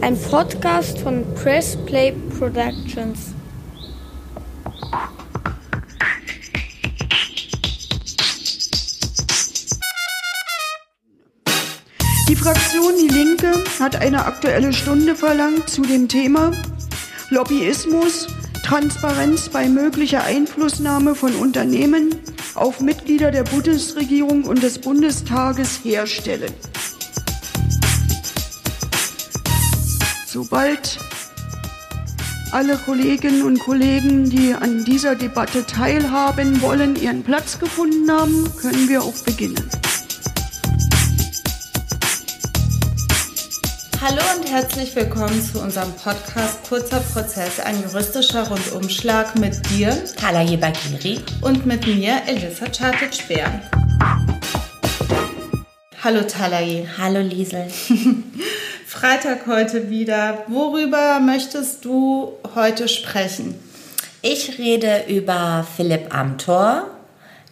Ein Podcast von Press Play Productions. Die Fraktion Die Linke hat eine aktuelle Stunde verlangt zu dem Thema Lobbyismus, Transparenz bei möglicher Einflussnahme von Unternehmen auf Mitglieder der Bundesregierung und des Bundestages herstellen. Sobald alle Kolleginnen und Kollegen, die an dieser Debatte teilhaben wollen, ihren Platz gefunden haben, können wir auch beginnen. Hallo und herzlich willkommen zu unserem Podcast Kurzer Prozess, ein juristischer Rundumschlag mit dir, Talaye Bakiri und mit mir, Elissa Chartic-Speer. Hallo Talaye. Hallo Liesel. Freitag heute wieder. Worüber möchtest du heute sprechen? Ich rede über Philipp Amthor,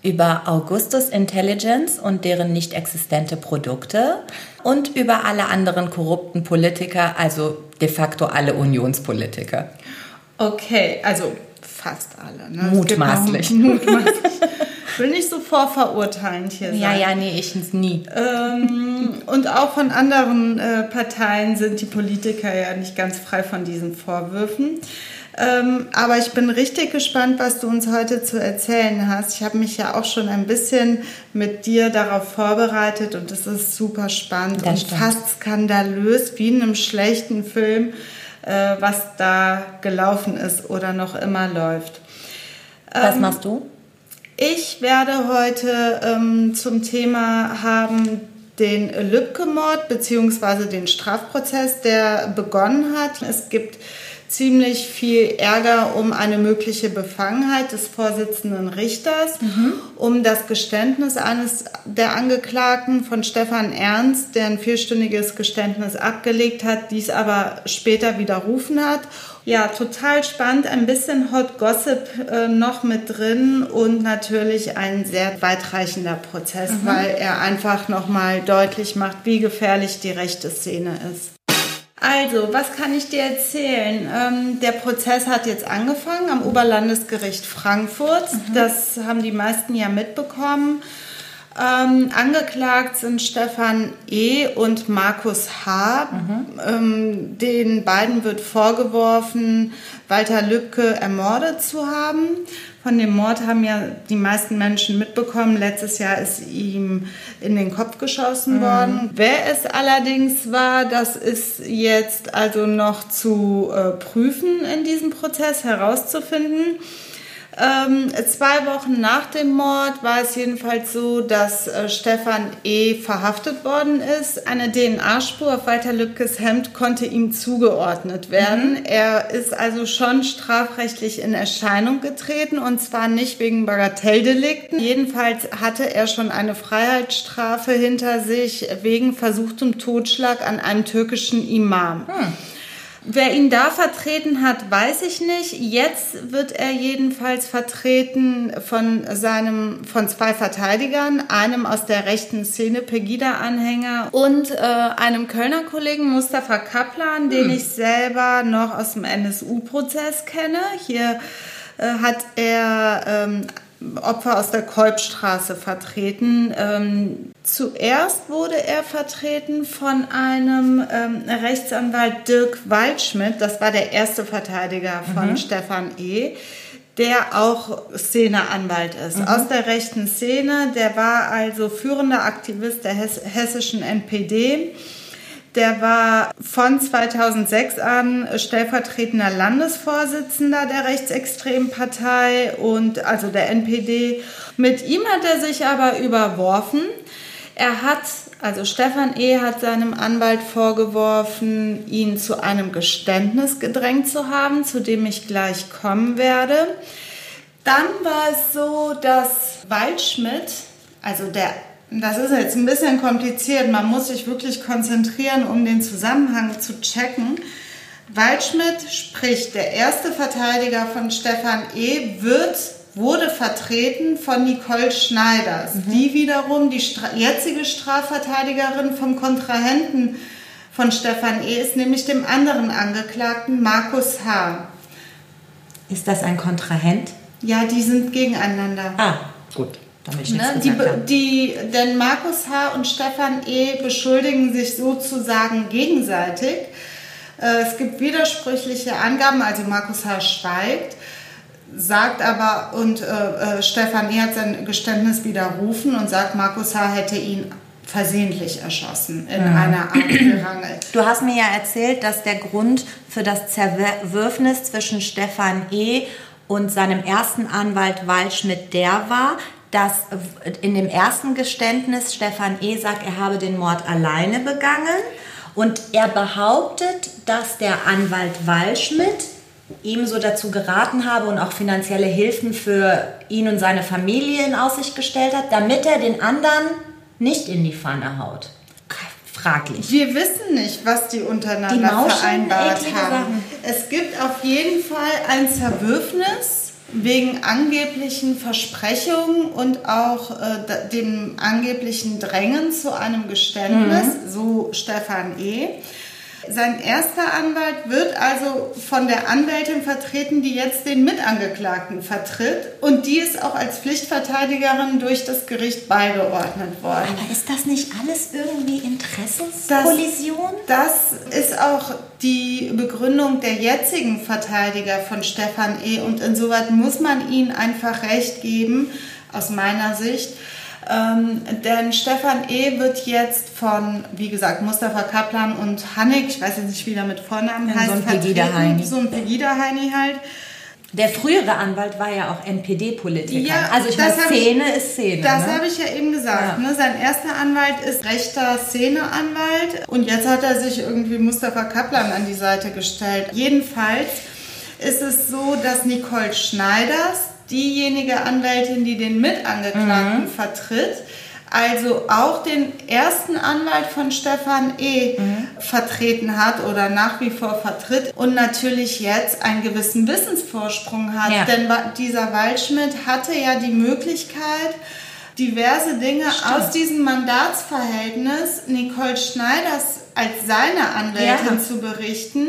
über Augustus Intelligence und deren nicht existente Produkte und über alle anderen korrupten Politiker, also de facto alle Unionspolitiker. Okay, also fast alle. Ne? Mutmaßlich. Mutmaßlich. Ich will nicht so vorverurteilend hier sein. Ja, ja, nee, ich nie. Ähm, und auch von anderen äh, Parteien sind die Politiker ja nicht ganz frei von diesen Vorwürfen. Ähm, aber ich bin richtig gespannt, was du uns heute zu erzählen hast. Ich habe mich ja auch schon ein bisschen mit dir darauf vorbereitet und es ist super spannend Das und stimmt. fast skandalös, wie in einem schlechten Film, äh, was da gelaufen ist oder noch immer läuft. Was Ähm, machst du? Ich werde heute ähm, zum Thema haben den Lübcke-Mord bzw. den Strafprozess, der begonnen hat. Es gibt ziemlich viel Ärger um eine mögliche Befangenheit des Vorsitzenden Richters, um das Geständnis eines der Angeklagten von Stefan Ernst, der ein vierstündiges Geständnis abgelegt hat, dies aber später widerrufen hat. Ja, total spannend, ein bisschen Hot Gossip äh, noch mit drin und natürlich ein sehr weitreichender Prozess, weil er einfach nochmal deutlich macht, wie gefährlich die rechte Szene ist. Also, was kann ich dir erzählen? Ähm, der Prozess hat jetzt angefangen am Oberlandesgericht Frankfurt. Das haben die meisten ja mitbekommen. Ähm, angeklagt sind Stefan E. und Markus H. Ähm, den beiden wird vorgeworfen, Walter Lübcke ermordet zu haben. Von dem Mord haben ja die meisten Menschen mitbekommen. Letztes Jahr ist ihm in den Kopf geschossen worden. Wer es allerdings war, das ist jetzt also noch zu äh, prüfen in diesem Prozess herauszufinden. Ähm, zwei Wochen nach dem Mord war es jedenfalls so, dass äh, Stefan E. verhaftet worden ist. Eine DNA-Spur auf Walter Lübkes Hemd konnte ihm zugeordnet werden. Er ist also schon strafrechtlich in Erscheinung getreten und zwar nicht wegen Bagatelldelikten. Jedenfalls hatte er schon eine Freiheitsstrafe hinter sich wegen versuchtem Totschlag an einem türkischen Imam. Wer ihn da vertreten hat, weiß ich nicht. Jetzt wird er jedenfalls vertreten von seinem, von zwei Verteidigern, einem aus der rechten Szene, Pegida-Anhänger und äh, einem Kölner Kollegen, Mustafa Kaplan, den ich selber noch aus dem NSU-Prozess kenne. Hier äh, hat er ähm, Opfer aus der Kolbstraße vertreten. Ähm, zuerst wurde er vertreten von einem ähm, Rechtsanwalt Dirk Waldschmidt. Das war der erste Verteidiger von Stefan E., der auch Szeneanwalt ist. Aus der rechten Szene. Der war also führender Aktivist der Hess hessischen NPD. Der war von 2006 an stellvertretender Landesvorsitzender der rechtsextremen Partei und also der NPD. Mit ihm hat er sich aber überworfen. Er hat, also Stefan E. hat seinem Anwalt vorgeworfen, ihn zu einem Geständnis gedrängt zu haben, zu dem ich gleich kommen werde. Dann war es so, dass Waldschmidt, also der, das ist jetzt ein bisschen kompliziert, man muss sich wirklich konzentrieren, um den Zusammenhang zu checken. Waldschmidt, sprich der erste Verteidiger von Stefan E., wird, wurde vertreten von Nicole Schneiders, die wiederum die Stra jetzige Strafverteidigerin vom Kontrahenten von Stefan E. ist, nämlich dem anderen Angeklagten Markus H. Ist das ein Kontrahent? Ja, die sind gegeneinander. Ah, gut. Ne? Die, die, denn Markus H. und Stefan E. beschuldigen sich sozusagen gegenseitig. Äh, Es gibt widersprüchliche Angaben, also Markus H. schweigt, sagt aber, und äh, äh, Stefan E. hat sein Geständnis widerrufen und sagt, Markus H. hätte ihn versehentlich erschossen in einer Art Gerangel. Du hast mir ja erzählt, dass der Grund für das Zerwürfnis zwischen Stefan E. und seinem ersten Anwalt Waldschmidt der war, dass in dem ersten Geständnis Stefan E. sagt, er habe den Mord alleine begangen und er behauptet, dass der Anwalt Waldschmidt ihm so dazu geraten habe und auch finanzielle Hilfen für ihn und seine Familie in Aussicht gestellt hat, damit er den anderen nicht in die Pfanne haut. Fraglich. Wir wissen nicht, was die untereinander Die mauschen vereinbart haben. Sachen. Es gibt auf jeden Fall ein Zerwürfnis wegen angeblichen Versprechungen und auch äh, dem angeblichen Drängen zu einem Geständnis, Mhm. so Stefan E. Sein erster Anwalt wird also von der Anwältin vertreten, die jetzt den Mitangeklagten vertritt und die ist auch als Pflichtverteidigerin durch das Gericht beigeordnet worden. Aber ist das nicht alles irgendwie Interessenskollision? Das ist auch die Begründung der jetzigen Verteidiger von Stefan E. Und insoweit muss man ihnen einfach recht geben, aus meiner Sicht. Ähm, denn Stefan E. wird jetzt von, wie gesagt, Mustafa Kaplan und Hannig, ich weiß jetzt nicht, wie der mit Vornamen Ja, so heißt, ein vertreten. Pegida-Heini. So ein Pegida-Heini halt. Der frühere Anwalt war ja auch NPD-Politiker. Ja, also ich meine, hab ich- Szene ist Szene. Das ne? habe ich ja eben gesagt. Ja. Ne? Sein erster Anwalt ist rechter Szeneanwalt und jetzt hat er sich irgendwie Mustafa Kaplan an die Seite gestellt. Jedenfalls ist es so, dass Nicole Schneiders, diejenige Anwältin, die den Mitangeklagten Mhm. vertritt, also auch den ersten Anwalt von Stefan E. Mhm. vertreten hat oder nach wie vor vertritt und natürlich jetzt einen gewissen Wissensvorsprung hat. Ja. Denn dieser Waldschmidt hatte ja die Möglichkeit, diverse Dinge aus diesem Mandatsverhältnis Nicole Schneiders als seine Anwältin Ja. zu berichten.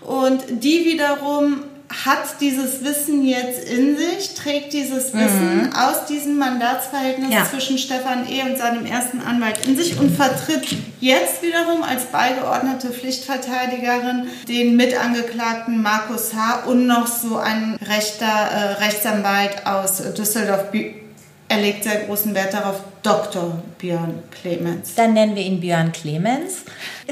Und die wiederum hat dieses Wissen jetzt in sich, trägt dieses Wissen aus diesem Mandatsverhältnis Mhm. Ja. zwischen Stefan E. und seinem ersten Anwalt in sich und vertritt jetzt wiederum als beigeordnete Pflichtverteidigerin den Mitangeklagten Markus H. und noch so ein rechter äh, Rechtsanwalt aus Düsseldorf. Er legt sehr großen Wert darauf, Dr. Björn Clemens. Dann nennen wir ihn Björn Clemens.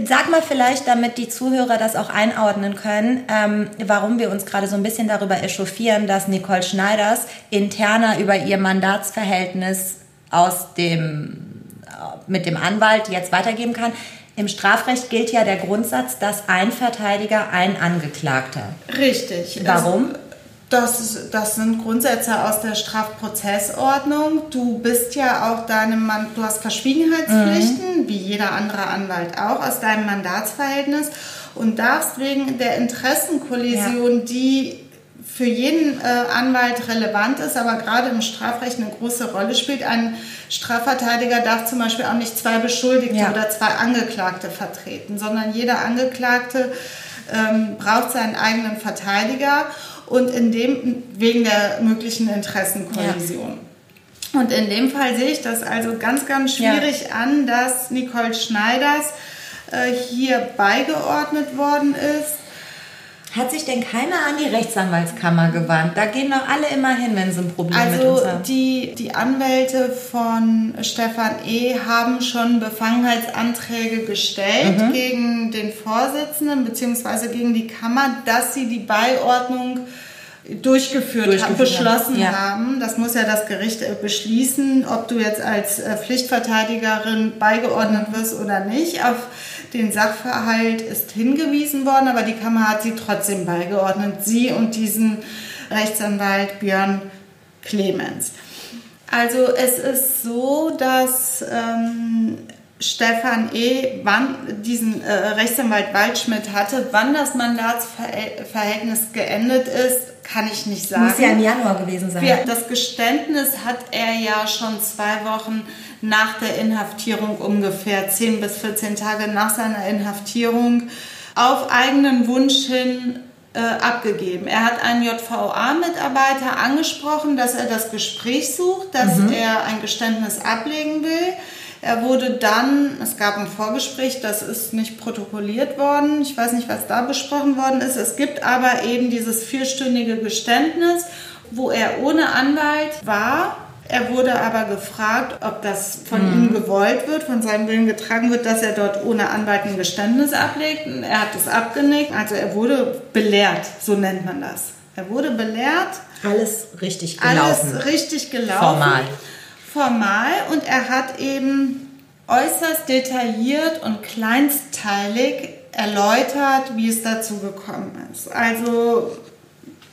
Sag mal vielleicht, damit die Zuhörer das auch einordnen können, ähm, warum wir uns gerade so ein bisschen darüber echauffieren, dass Nicole Schneiders interner über ihr Mandatsverhältnis aus dem, äh, mit dem Anwalt jetzt weitergeben kann. Im Strafrecht gilt ja der Grundsatz, dass ein Verteidiger ein Angeklagter. Richtig. Warum? Also, Das, das sind Grundsätze aus der Strafprozessordnung. Du bist ja auch deinem Mann, du hast Verschwiegenheitspflichten, wie jeder andere Anwalt auch, aus deinem Mandatsverhältnis und darfst wegen der Interessenkollision, die für jeden äh, Anwalt relevant ist, aber gerade im Strafrecht eine große Rolle spielt. Ein Strafverteidiger darf zum Beispiel auch nicht zwei Beschuldigte Ja. oder zwei Angeklagte vertreten, sondern jeder Angeklagte ähm, braucht seinen eigenen Verteidiger und in dem wegen der möglichen Interessenkollision. Und in dem Fall sehe ich das also ganz, ganz Ja. schwierig an, dass Nicole Schneiders äh, hier beigeordnet worden ist. Hat sich denn keiner an die Rechtsanwaltskammer gewandt? Da gehen doch alle immer hin, wenn sie ein Problem mit Also uns haben. die, die Anwälte von Stefan E. haben schon Befangenheitsanträge gestellt Mhm. gegen den Vorsitzenden bzw. gegen die Kammer, dass sie die Beiordnung durchgeführt, Durchgeführt haben, beschlossen haben, ja. haben. Das muss ja das Gericht äh, beschließen, ob du jetzt als äh, Pflichtverteidigerin beigeordnet wirst oder nicht. Auf den Sachverhalt ist hingewiesen worden, aber die Kammer hat sie trotzdem beigeordnet. Sie und diesen Rechtsanwalt Björn Clemens. Also es ist so, dass ähm, Stefan E., wann diesen äh, Rechtsanwalt Waldschmidt hatte, wann das Mandatsverhältnis geendet ist, kann ich nicht sagen. Muss ja im Januar gewesen sein. Wir, das Geständnis hat er ja schon zwei Wochen nach der Inhaftierung, ungefähr 10 bis 14 Tage nach seiner Inhaftierung, auf eigenen Wunsch hin äh, abgegeben. Er hat einen JVA-Mitarbeiter angesprochen, dass er das Gespräch sucht, dass mhm. er ein Geständnis ablegen will. Er wurde dann, es gab ein Vorgespräch, das ist nicht protokolliert worden. Ich weiß nicht, was da besprochen worden ist. Es gibt aber eben dieses vierstündige Geständnis, wo er ohne Anwalt war. Er wurde aber gefragt, ob das von mhm. ihm gewollt wird, von seinem Willen getragen wird, dass er dort ohne Anwalt ein Geständnis ablegt. Er hat es abgenickt. Also er wurde belehrt, so nennt man das. Er wurde belehrt. Alles richtig gelaufen. Alles richtig gelaufen. Formal formal und er hat eben äußerst detailliert und kleinstteilig erläutert, wie es dazu gekommen ist. Also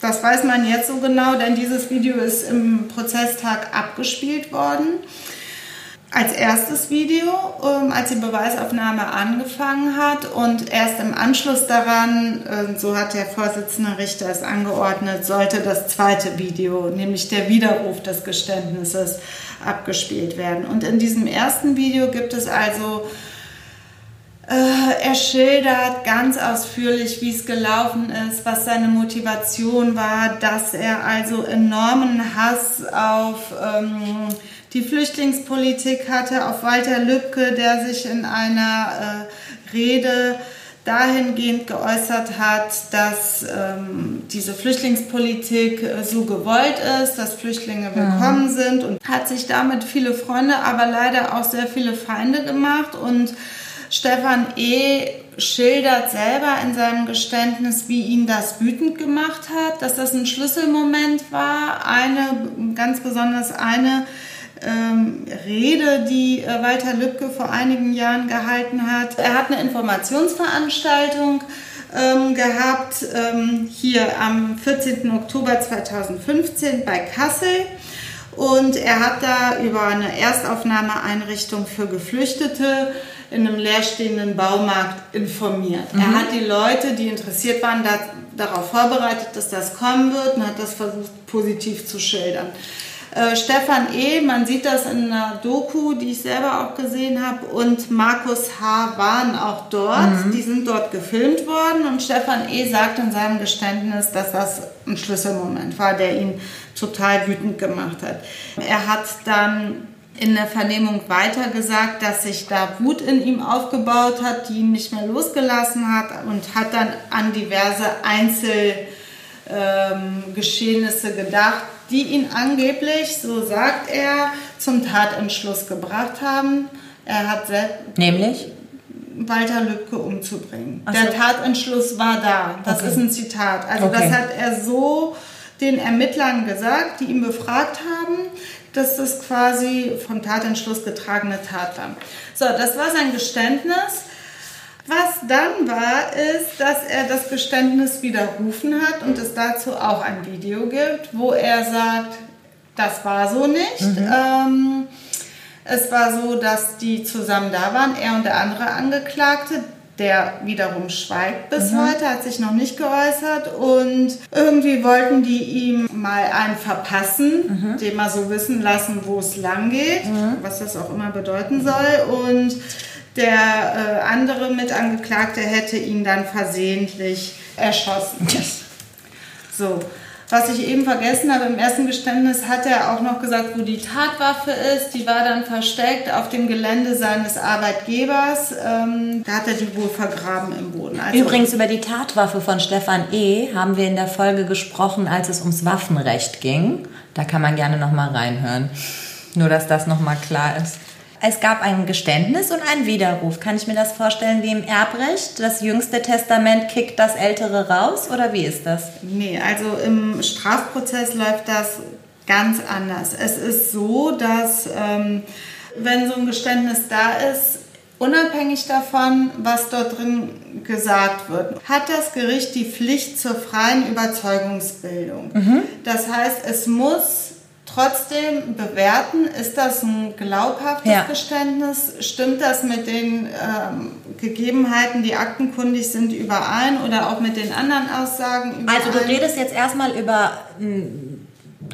das weiß man jetzt so genau, denn dieses Video ist im Prozesstag abgespielt worden als erstes Video, ähm, als die Beweisaufnahme angefangen hat und erst im Anschluss daran, äh, so hat der Vorsitzende Richter es angeordnet, sollte das zweite Video, nämlich der Widerruf des Geständnisses, abgespielt werden. Und in diesem ersten Video gibt es also äh, er schildert ganz ausführlich, wie es gelaufen ist, was seine Motivation war, dass er also enormen Hass auf ähm, die Flüchtlingspolitik hatte, auf Walter Lübcke, der sich in einer äh, Rede dahingehend geäußert hat, dass ähm, diese Flüchtlingspolitik äh, so gewollt ist, dass Flüchtlinge willkommen mhm. sind und hat sich damit viele Freunde, aber leider auch sehr viele Feinde gemacht und Stefan E. schildert selber in seinem Geständnis, wie ihn das wütend gemacht hat, dass das ein Schlüsselmoment war, eine ganz besonders eine ähm, Rede, die äh, Walter Lübcke vor einigen Jahren gehalten hat. Er hat eine Informationsveranstaltung ähm, gehabt, ähm, hier am 14. Oktober 2015 bei Kassel. Und er hat da über eine Erstaufnahmeeinrichtung für Geflüchtete in einem leerstehenden Baumarkt informiert. Mhm. Er hat die Leute, die interessiert waren, da, darauf vorbereitet, dass das kommen wird und hat das versucht positiv zu schildern. Äh, Stefan E., man sieht das in einer Doku, die ich selber auch gesehen habe, und Markus H. waren auch dort. Mhm. Die sind dort gefilmt worden und Stefan E. sagt in seinem Geständnis, dass das ein Schlüsselmoment war, der ihn total wütend gemacht hat. Er hat dann in der Vernehmung weiter gesagt, dass sich da Wut in ihm aufgebaut hat, die ihn nicht mehr losgelassen hat und hat dann an diverse Einzelgeschehnisse ähm, gedacht, die ihn angeblich, so sagt er, zum Tatentschluss gebracht haben. Er hat selbst. Nämlich? Walter Lübcke umzubringen. So. Der Tatentschluss war da. Das okay. ist ein Zitat. Also okay. das hat er so den Ermittlern gesagt, die ihn befragt haben, dass das quasi vom Tatentschluss getragene Tat war. So, das war sein Geständnis. Was dann war, ist, dass er das Geständnis widerrufen hat und es dazu auch ein Video gibt, wo er sagt, das war so nicht. Mhm. Ähm, es war so, dass die zusammen da waren, er und der andere Angeklagte. Der wiederum schweigt bis mhm. heute, hat sich noch nicht geäußert und irgendwie wollten die ihm mal einen verpassen, mhm. dem mal so wissen lassen, wo es lang geht, mhm. was das auch immer bedeuten soll. Und der äh, andere Mitangeklagte hätte ihn dann versehentlich erschossen. So. Was ich eben vergessen habe, im ersten Geständnis hat er auch noch gesagt, wo die Tatwaffe ist. Die war dann versteckt auf dem Gelände seines Arbeitgebers. Ähm, da hat er die wohl vergraben im Boden. Also Übrigens über die Tatwaffe von Stefan E. haben wir in der Folge gesprochen, als es ums Waffenrecht ging. Da kann man gerne noch mal reinhören. Nur, dass das noch mal klar ist. Es gab ein Geständnis und einen Widerruf. Kann ich mir das vorstellen wie im Erbrecht? Das jüngste Testament kickt das ältere raus oder wie ist das? Nee, also im Strafprozess läuft das ganz anders. Es ist so, dass ähm, wenn so ein Geständnis da ist, unabhängig davon, was dort drin gesagt wird, hat das Gericht die Pflicht zur freien Überzeugungsbildung. Mhm. Das heißt, es muss trotzdem bewerten, ist das ein glaubhaftes Ja. Geständnis? Stimmt das mit den ähm, Gegebenheiten, die aktenkundig sind, überein oder auch mit den anderen Aussagen überein? Also du redest jetzt erstmal über einen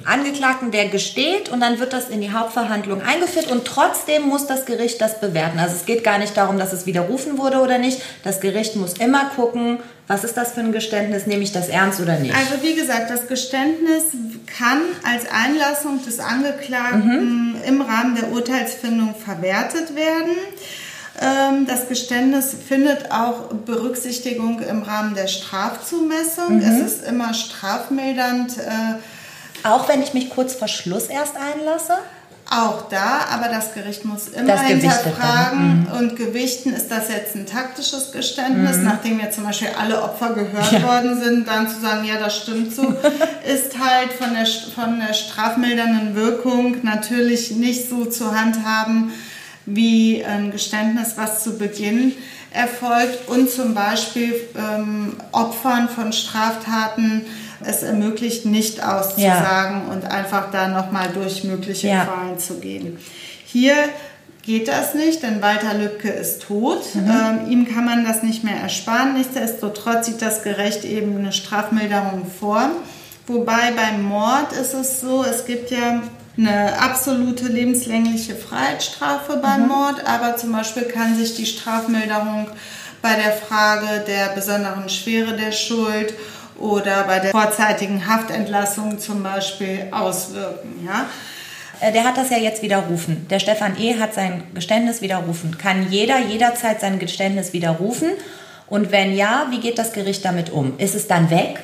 Angeklagten, der gesteht und dann wird das in die Hauptverhandlung eingeführt und trotzdem muss das Gericht das bewerten. Also es geht gar nicht darum, dass es widerrufen wurde oder nicht. Das Gericht muss immer gucken, was ist das für ein Geständnis, nehme ich das ernst oder nicht. Also wie gesagt, das Geständnis kann als Einlassung des Angeklagten im Rahmen der Urteilsfindung verwertet werden. Ähm, Das Geständnis findet auch Berücksichtigung im Rahmen der Strafzumessung. Es ist immer strafmildernd. äh, Auch wenn ich mich kurz vor Schluss erst einlasse? Auch da, aber das Gericht muss immer Das hinterfragen. und gewichten, ist das jetzt ein taktisches Geständnis, nachdem ja zum Beispiel alle Opfer gehört worden sind, dann zu sagen, ja, das stimmt so, ist halt von der, von der strafmildernden Wirkung natürlich nicht so zu handhaben wie ein Geständnis, was zu Beginn erfolgt. Und zum Beispiel ähm, Opfern von Straftaten es ermöglicht, nicht auszusagen und einfach da nochmal durch mögliche Ja. Qualen zu gehen. Hier geht das nicht, denn Walter Lübcke ist tot. Ähm, ihm kann man das nicht mehr ersparen. Nichtsdestotrotz sieht das Gericht eben eine Strafmilderung vor. Wobei beim Mord ist es so, es gibt ja eine absolute lebenslängliche Freiheitsstrafe beim Mord, aber zum Beispiel kann sich die Strafmilderung bei der Frage der besonderen Schwere der Schuld oder bei der vorzeitigen Haftentlassung zum Beispiel auswirken. Ja? Äh, Der hat das ja jetzt widerrufen. Der Stefan E. hat sein Geständnis widerrufen. Kann jeder jederzeit sein Geständnis widerrufen? Und wenn ja, wie geht das Gericht damit um? Ist es dann weg?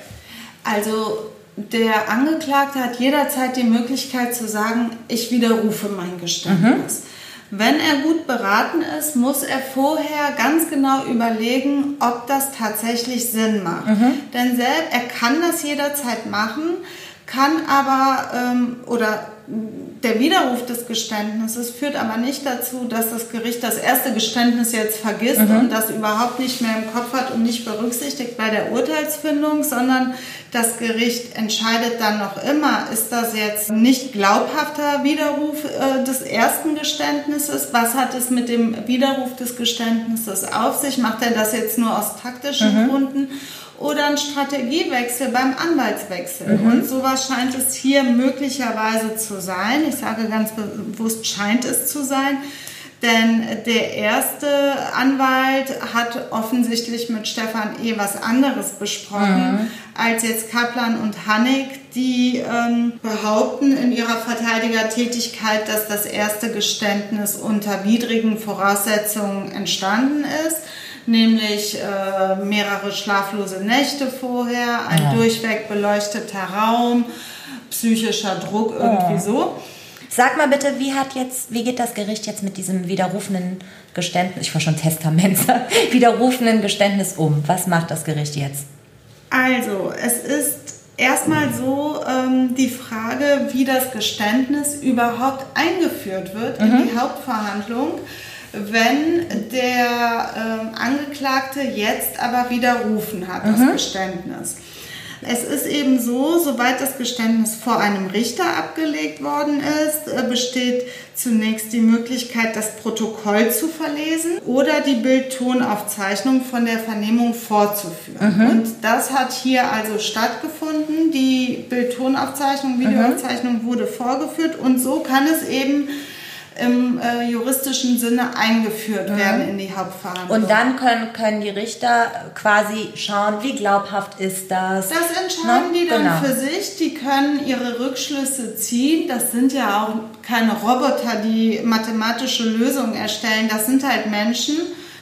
Also der Angeklagte hat jederzeit die Möglichkeit zu sagen, ich widerrufe mein Geständnis. Wenn er gut beraten ist, muss er vorher ganz genau überlegen, ob das tatsächlich Sinn macht. Denn selbst, er kann das jederzeit machen, kann aber ähm, oder der Widerruf des Geständnisses führt aber nicht dazu, dass das Gericht das erste Geständnis jetzt vergisst und das überhaupt nicht mehr im Kopf hat und nicht berücksichtigt bei der Urteilsfindung, sondern das Gericht entscheidet dann noch immer, ist das jetzt ein nicht glaubhafter Widerruf äh, des ersten Geständnisses? Was hat es mit dem Widerruf des Geständnisses auf sich? Macht er das jetzt nur aus taktischen Gründen? oder ein Strategiewechsel beim Anwaltswechsel. Und sowas scheint es hier möglicherweise zu sein. Ich sage ganz bewusst, scheint es zu sein. Denn der erste Anwalt hat offensichtlich mit Stefan E. was anderes besprochen als jetzt Kaplan und Hannig, die ähm, behaupten in ihrer Verteidigertätigkeit, dass das erste Geständnis unter widrigen Voraussetzungen entstanden ist nämlich äh, mehrere schlaflose Nächte vorher, ein durchweg beleuchteter Raum, psychischer Druck, irgendwie so. Sag mal bitte, wie hat jetzt, wie geht das Gericht jetzt mit diesem widerrufenen Geständnis, ich war schon Testament, widerrufenen Geständnis um? Was macht das Gericht jetzt? Also, es ist erstmal so ähm, die Frage, wie das Geständnis überhaupt eingeführt wird in die Hauptverhandlung, wenn der ähm, Angeklagte jetzt aber widerrufen hat, das Geständnis. Es ist eben so, sobald das Geständnis vor einem Richter abgelegt worden ist, äh, besteht zunächst die Möglichkeit, das Protokoll zu verlesen oder die Bildtonaufzeichnung von der Vernehmung fortzuführen. Und das hat hier also stattgefunden. Die Bildtonaufzeichnung, Videoaufzeichnung wurde vorgeführt und so kann es eben im äh, juristischen Sinne eingeführt werden in die Hauptverhandlung. Und dann können, können die Richter quasi schauen, wie glaubhaft ist das? Das entscheiden Ne? die dann Genau. für sich. Die können ihre Rückschlüsse ziehen. Das sind ja auch keine Roboter, die mathematische Lösungen erstellen. Das sind halt Menschen,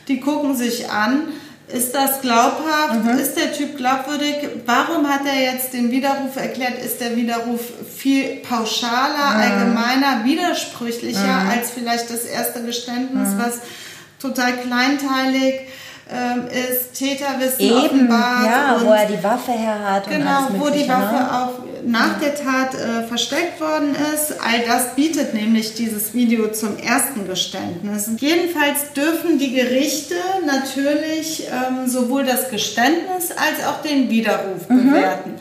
die gucken sich an. Ist das glaubhaft? Mhm. Ist der Typ glaubwürdig? Warum hat er jetzt den Widerruf erklärt? Ist der Widerruf viel pauschaler, Mhm. allgemeiner, widersprüchlicher als vielleicht das erste Geständnis, Mhm. was total kleinteilig ähm, ist, Täterwissen Eben, offenbart ja, und wo er die Waffe her hat Genau, wo die Waffe ne? auch nach der Tat äh, versteckt worden ist. All das bietet nämlich dieses Video zum ersten Geständnis. Jedenfalls dürfen die Gerichte natürlich ähm, sowohl das Geständnis als auch den Widerruf Mhm. bewerten.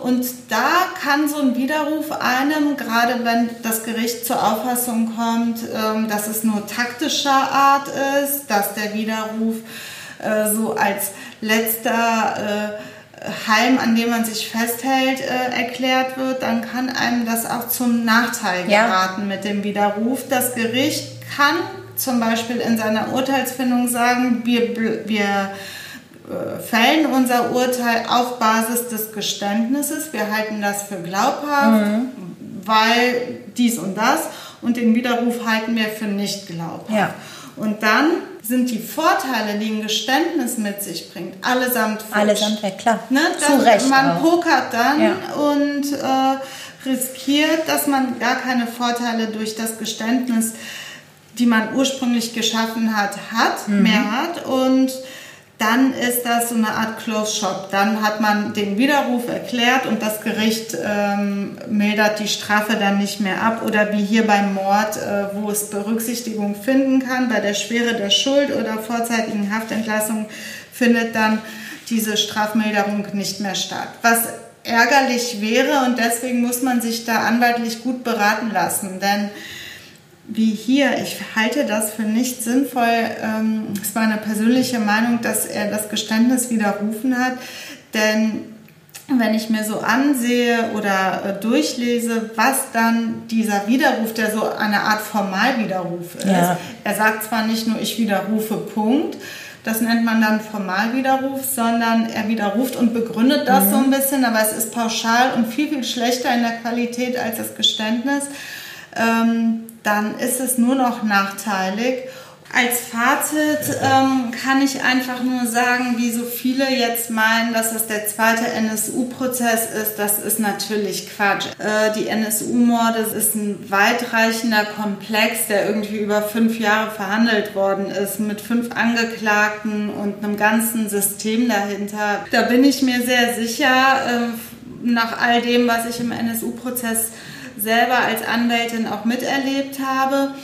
Und da kann so ein Widerruf einem, gerade wenn das Gericht zur Auffassung kommt, ähm, dass es nur taktischer Art ist, dass der Widerruf äh, so als letzter äh, Heim, an dem man sich festhält, äh, erklärt wird, dann kann einem das auch zum Nachteil geraten ja. mit dem Widerruf. Das Gericht kann zum Beispiel in seiner Urteilsfindung sagen, wir, wir äh, fällen unser Urteil auf Basis des Geständnisses. Wir halten das für glaubhaft, mhm. weil dies und das und den Widerruf halten wir für nicht glaubhaft. Ja. Und dann sind die Vorteile, die ein Geständnis mit sich bringt, allesamt futsch. Allesamt weg, klar. Ne? Zu Recht man auch. pokert dann ja. und äh, riskiert, dass man gar keine Vorteile durch das Geständnis, die man ursprünglich geschaffen hat, hat, mhm. mehr hat und dann ist das so eine Art Close Shop. Dann hat man den Widerruf erklärt und das Gericht ähm, mildert die Strafe dann nicht mehr ab. Oder wie hier beim Mord, äh, wo es Berücksichtigung finden kann, bei der Schwere der Schuld oder vorzeitigen Haftentlassung findet dann diese Strafmilderung nicht mehr statt. Was ärgerlich wäre und deswegen muss man sich da anwaltlich gut beraten lassen, denn wie hier. Ich halte das für nicht sinnvoll. Ähm, es war eine persönliche Meinung, dass er das Geständnis widerrufen hat. Denn wenn ich mir so ansehe oder äh, durchlese, was dann dieser Widerruf, der so eine Art Formalwiderruf ist. Ja. Er sagt zwar nicht nur, ich widerrufe, Punkt. Das nennt man dann Formalwiderruf, sondern er widerruft und begründet das mhm. so ein bisschen, aber es ist pauschal und viel, viel schlechter in der Qualität als das Geständnis. Ähm, dann ist es nur noch nachteilig. Als Fazit ähm, kann ich einfach nur sagen, wie so viele jetzt meinen, dass es der zweite NSU-Prozess ist, das ist natürlich Quatsch. Äh, die NSU-Morde ist ein weitreichender Komplex, der irgendwie über fünf Jahre verhandelt worden ist, mit fünf Angeklagten und einem ganzen System dahinter. Da bin ich mir sehr sicher, äh, nach all dem, was ich im NSU-Prozess selber als Anwältin auch miterlebt habe.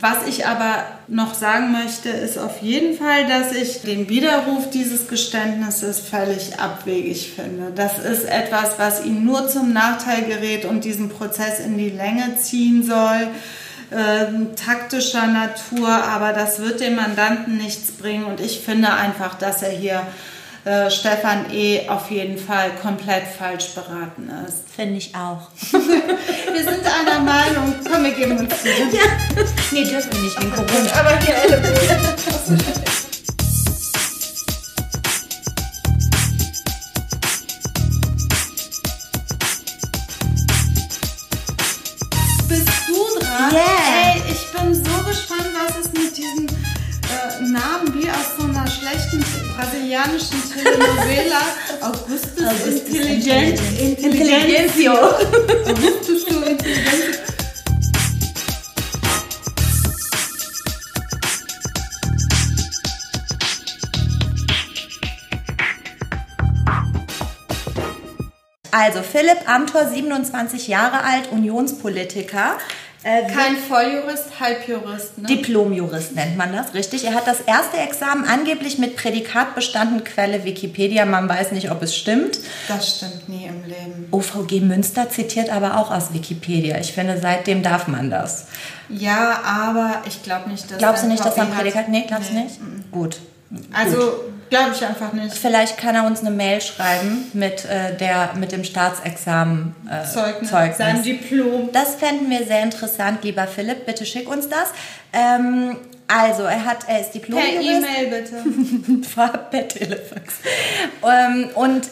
Was ich aber noch sagen möchte, ist auf jeden Fall, dass ich den Widerruf dieses Geständnisses völlig abwegig finde. Das ist etwas, was ihn nur zum Nachteil gerät und diesen Prozess in die Länge ziehen soll. Äh, taktischer Natur, aber das wird dem Mandanten nichts bringen und ich finde einfach, dass er hier äh, Stefan E. auf jeden Fall komplett falsch beraten ist. Finde ich auch. wir sind einer Meinung. Komm, wir geben uns zu. Ja. Nee, dürfen wir nicht wegen Corona. Aber hier alle. Bist du dran? Yeah. Ey, ich bin so gespannt, was es mit diesem äh, Namen wie aus so schlechten brasilianischen Telenovela Augustus, Augustus Intelligent. Augustus Intelligencio. Also Philipp Amthor, 27 Jahre alt, Unionspolitiker. Äh, Kein Volljurist, Halbjurist. Ne? Diplomjurist nennt man das, richtig. Er hat das erste Examen angeblich mit Prädikat bestanden, Quelle Wikipedia. Man weiß nicht, ob es stimmt. Das stimmt nie im Leben. OVG Münster zitiert aber auch aus Wikipedia. Ich finde, seitdem darf man das. Ja, aber ich glaube nicht, dass Glaubst du nicht, dass er ein Prädikat... Nee, glaubst du nee. nicht? Mhm. Gut. Also glaube ich einfach nicht. Vielleicht kann er uns eine Mail schreiben mit, äh, der, mit dem Staatsexamen äh, Zeugnis, Zeugnis. Sein Diplom. Das fänden wir sehr interessant, lieber Philipp. Bitte schick uns das. Ähm, also, er hat, er ist Diplom. Per E-Mail bitte. per Telefax. Ähm, und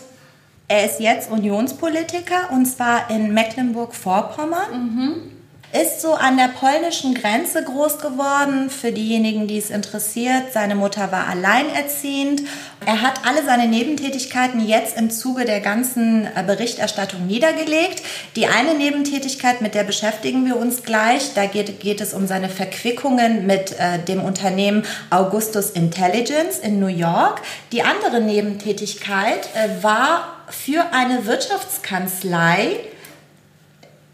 er ist jetzt Unionspolitiker und zwar in Mecklenburg-Vorpommern. Mhm ist so an der polnischen Grenze groß geworden. Für diejenigen, die es interessiert, seine Mutter war alleinerziehend. Er hat alle seine Nebentätigkeiten jetzt im Zuge der ganzen äh, Berichterstattung niedergelegt. Die eine Nebentätigkeit, mit der beschäftigen wir uns gleich. Da geht, geht es um seine Verquickungen mit äh, dem Unternehmen Augustus Intelligence in New York. Die andere Nebentätigkeit äh, war für eine Wirtschaftskanzlei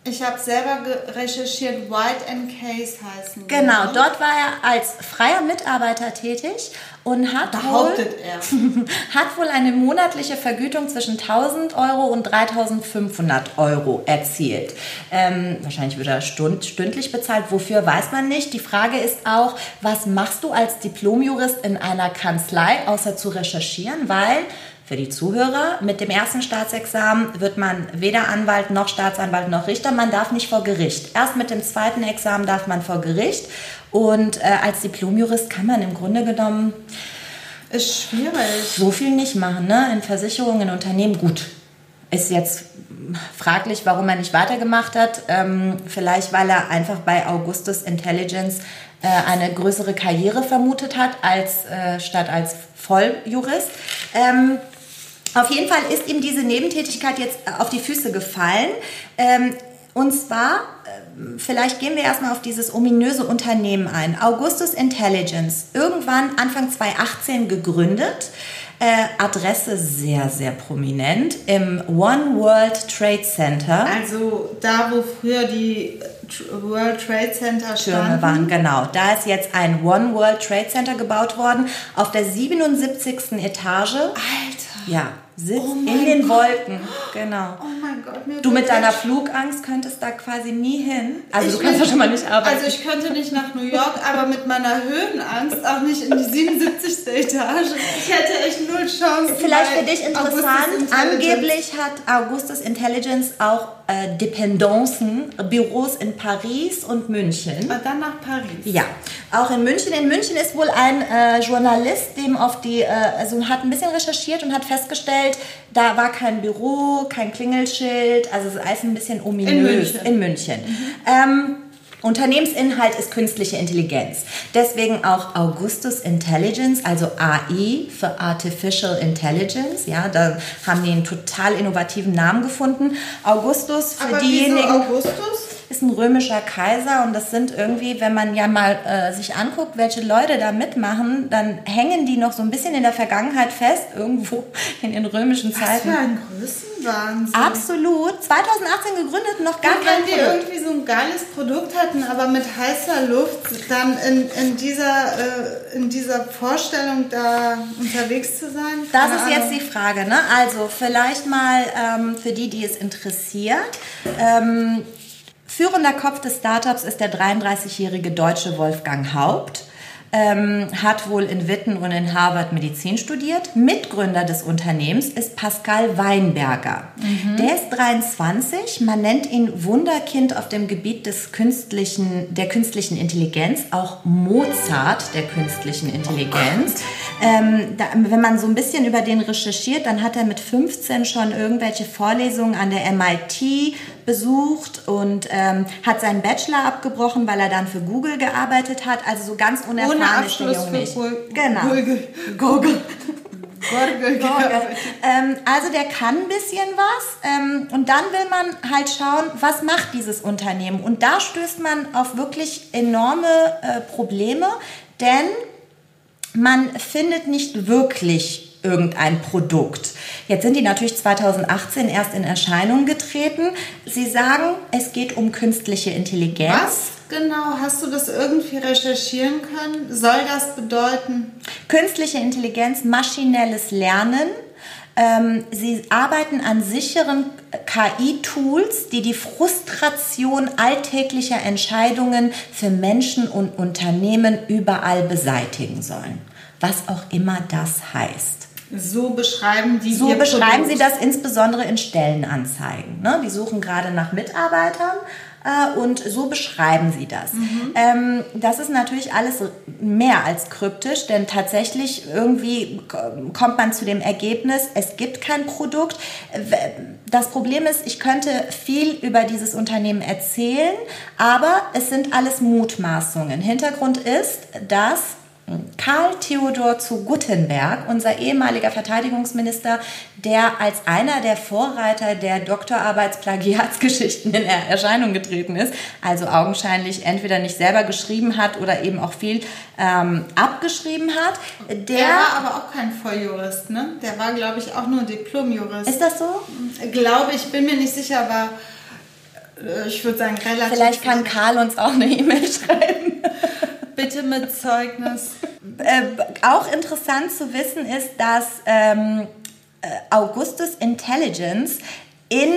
Ich habe selber recherchiert, White and Case heißen. die. Genau, dort war er als freier Mitarbeiter tätig und hat Behauptet wohl, er. hat wohl eine monatliche Vergütung zwischen 1000 Euro und 3500 Euro erzielt. Ähm, wahrscheinlich wird er stund, stündlich bezahlt. Wofür weiß man nicht. Die Frage ist auch, was machst du als Diplomjurist in einer Kanzlei, außer zu recherchieren? Weil für die Zuhörer, mit dem ersten Staatsexamen wird man weder Anwalt noch Staatsanwalt noch Richter. Man darf nicht vor Gericht. Erst mit dem zweiten Examen darf man vor Gericht. Und äh, als Diplomjurist kann man im Grunde genommen Ist schwierig. so viel nicht machen. Ne? In Versicherungen, in Unternehmen, gut. Ist jetzt fraglich, warum er nicht weitergemacht hat. Ähm, vielleicht, weil er einfach bei Augustus Intelligence äh, eine größere Karriere vermutet hat, als, äh, statt als Volljurist. Ähm, auf jeden Fall ist ihm diese Nebentätigkeit jetzt äh, auf die Füße gefallen. Ähm, und zwar, äh, vielleicht gehen wir erstmal auf dieses ominöse Unternehmen ein. Augustus Intelligence, irgendwann Anfang 2018 gegründet. Äh, Adresse sehr, sehr prominent im One World Trade Center. Also da, wo früher die Tr- World Trade Center standen. waren, genau. Da ist jetzt ein One World Trade Center gebaut worden auf der 77. Etage. Alter. Ja, sitzt Oh in den Gott. Wolken. Genau. Oh mein Gott. Mir Du mit deiner Flugangst könntest da quasi nie hin. Also Ich du kannst ja schon mal nicht arbeiten. Also ich könnte nicht nach New York, aber mit meiner Höhenangst auch nicht in die 77. Etage. Ich hätte echt null Chance. Vielleicht für dich interessant, angeblich hat Augustus Intelligence auch äh, Dependancen, Büros in Paris und München. Und dann nach Paris. Ja, auch in München. In München ist wohl ein äh, Journalist, dem auf die, äh, also hat ein bisschen recherchiert und hat festgestellt, da war kein Büro, kein Klingelschild, also es ist alles ein bisschen ominös. In München. In München. Ähm, Unternehmensinhalt ist künstliche Intelligenz. Deswegen auch Augustus Intelligence, also AI für Artificial Intelligence. Ja, da haben die einen total innovativen Namen gefunden. Augustus für Aber diejenigen Augustus? Ist ein römischer Kaiser und das sind irgendwie, wenn man ja mal äh, sich anguckt, welche Leute da mitmachen, dann hängen die noch so ein bisschen in der Vergangenheit fest, irgendwo in den römischen Was für Zeiten. ein Größenwahnsinn. Absolut. 2018 gegründet, noch gar Und kein wenn die irgendwie so ein geiles Produkt hatten, aber mit heißer Luft, dann in, in, dieser, äh, in dieser Vorstellung da unterwegs zu sein? Das ist jetzt die Frage. Ne? Also vielleicht mal ähm, für die, die es interessiert. Ähm, führender Kopf des Startups ist der 33-jährige deutsche Wolfgang Haupt. Ähm, hat wohl in Witten und in Harvard Medizin studiert. Mitgründer des Unternehmens ist Pascal Weinberger. Der ist 23. Man nennt ihn Wunderkind auf dem Gebiet des künstlichen, der künstlichen Intelligenz, auch Mozart der künstlichen Intelligenz. Ähm, da, wenn man so ein bisschen über den recherchiert, dann hat er mit 15 schon irgendwelche Vorlesungen an der MIT besucht und ähm, hat seinen Bachelor abgebrochen, weil er dann für Google gearbeitet hat. Also so ganz unerfahren Ohne ist der Abschluss Junge für nicht. Google. Genau. Google. Google. Gorgel. Ähm, also der kann ein bisschen was ähm, und dann will man halt schauen, was macht dieses Unternehmen. Und da stößt man auf wirklich enorme äh, Probleme, denn man findet nicht wirklich irgendein Produkt. Jetzt sind die natürlich 2018 erst in Erscheinung getreten. Sie sagen, es geht um künstliche Intelligenz. Was genau? Hast du das irgendwie recherchieren können? Soll das bedeuten? Künstliche Intelligenz, maschinelles Lernen. Ähm, sie arbeiten an sicheren KI-Tools, die die Frustration alltäglicher Entscheidungen für Menschen und Unternehmen überall beseitigen sollen. Was auch immer das heißt. So beschreiben die So beschreiben Produkt. sie das insbesondere in Stellenanzeigen. Ne? Die suchen gerade nach Mitarbeitern äh, und so beschreiben sie das. Ähm, das ist natürlich alles mehr als kryptisch, denn tatsächlich irgendwie kommt man zu dem Ergebnis, es gibt kein Produkt. Das Problem ist, ich könnte viel über dieses Unternehmen erzählen, aber es sind alles Mutmaßungen. Hintergrund ist, dass Karl Theodor zu Guttenberg, unser ehemaliger Verteidigungsminister, der als einer der Vorreiter der Doktorarbeitsplagiatsgeschichten in Erscheinung getreten ist, also augenscheinlich entweder nicht selber geschrieben hat oder eben auch viel ähm, abgeschrieben hat, der, Der war aber auch kein Volljurist, ne? Der war, glaube ich, auch nur Diplomjurist. ist das so? glaube ich, bin mir nicht sicher, aber Äh, ich würde sagen, relativ. Vielleicht kann Karl uns auch eine E-Mail schreiben. Bitte mit Zeugnis. Äh, auch interessant zu wissen ist, dass ähm, äh, Augustus Intelligence in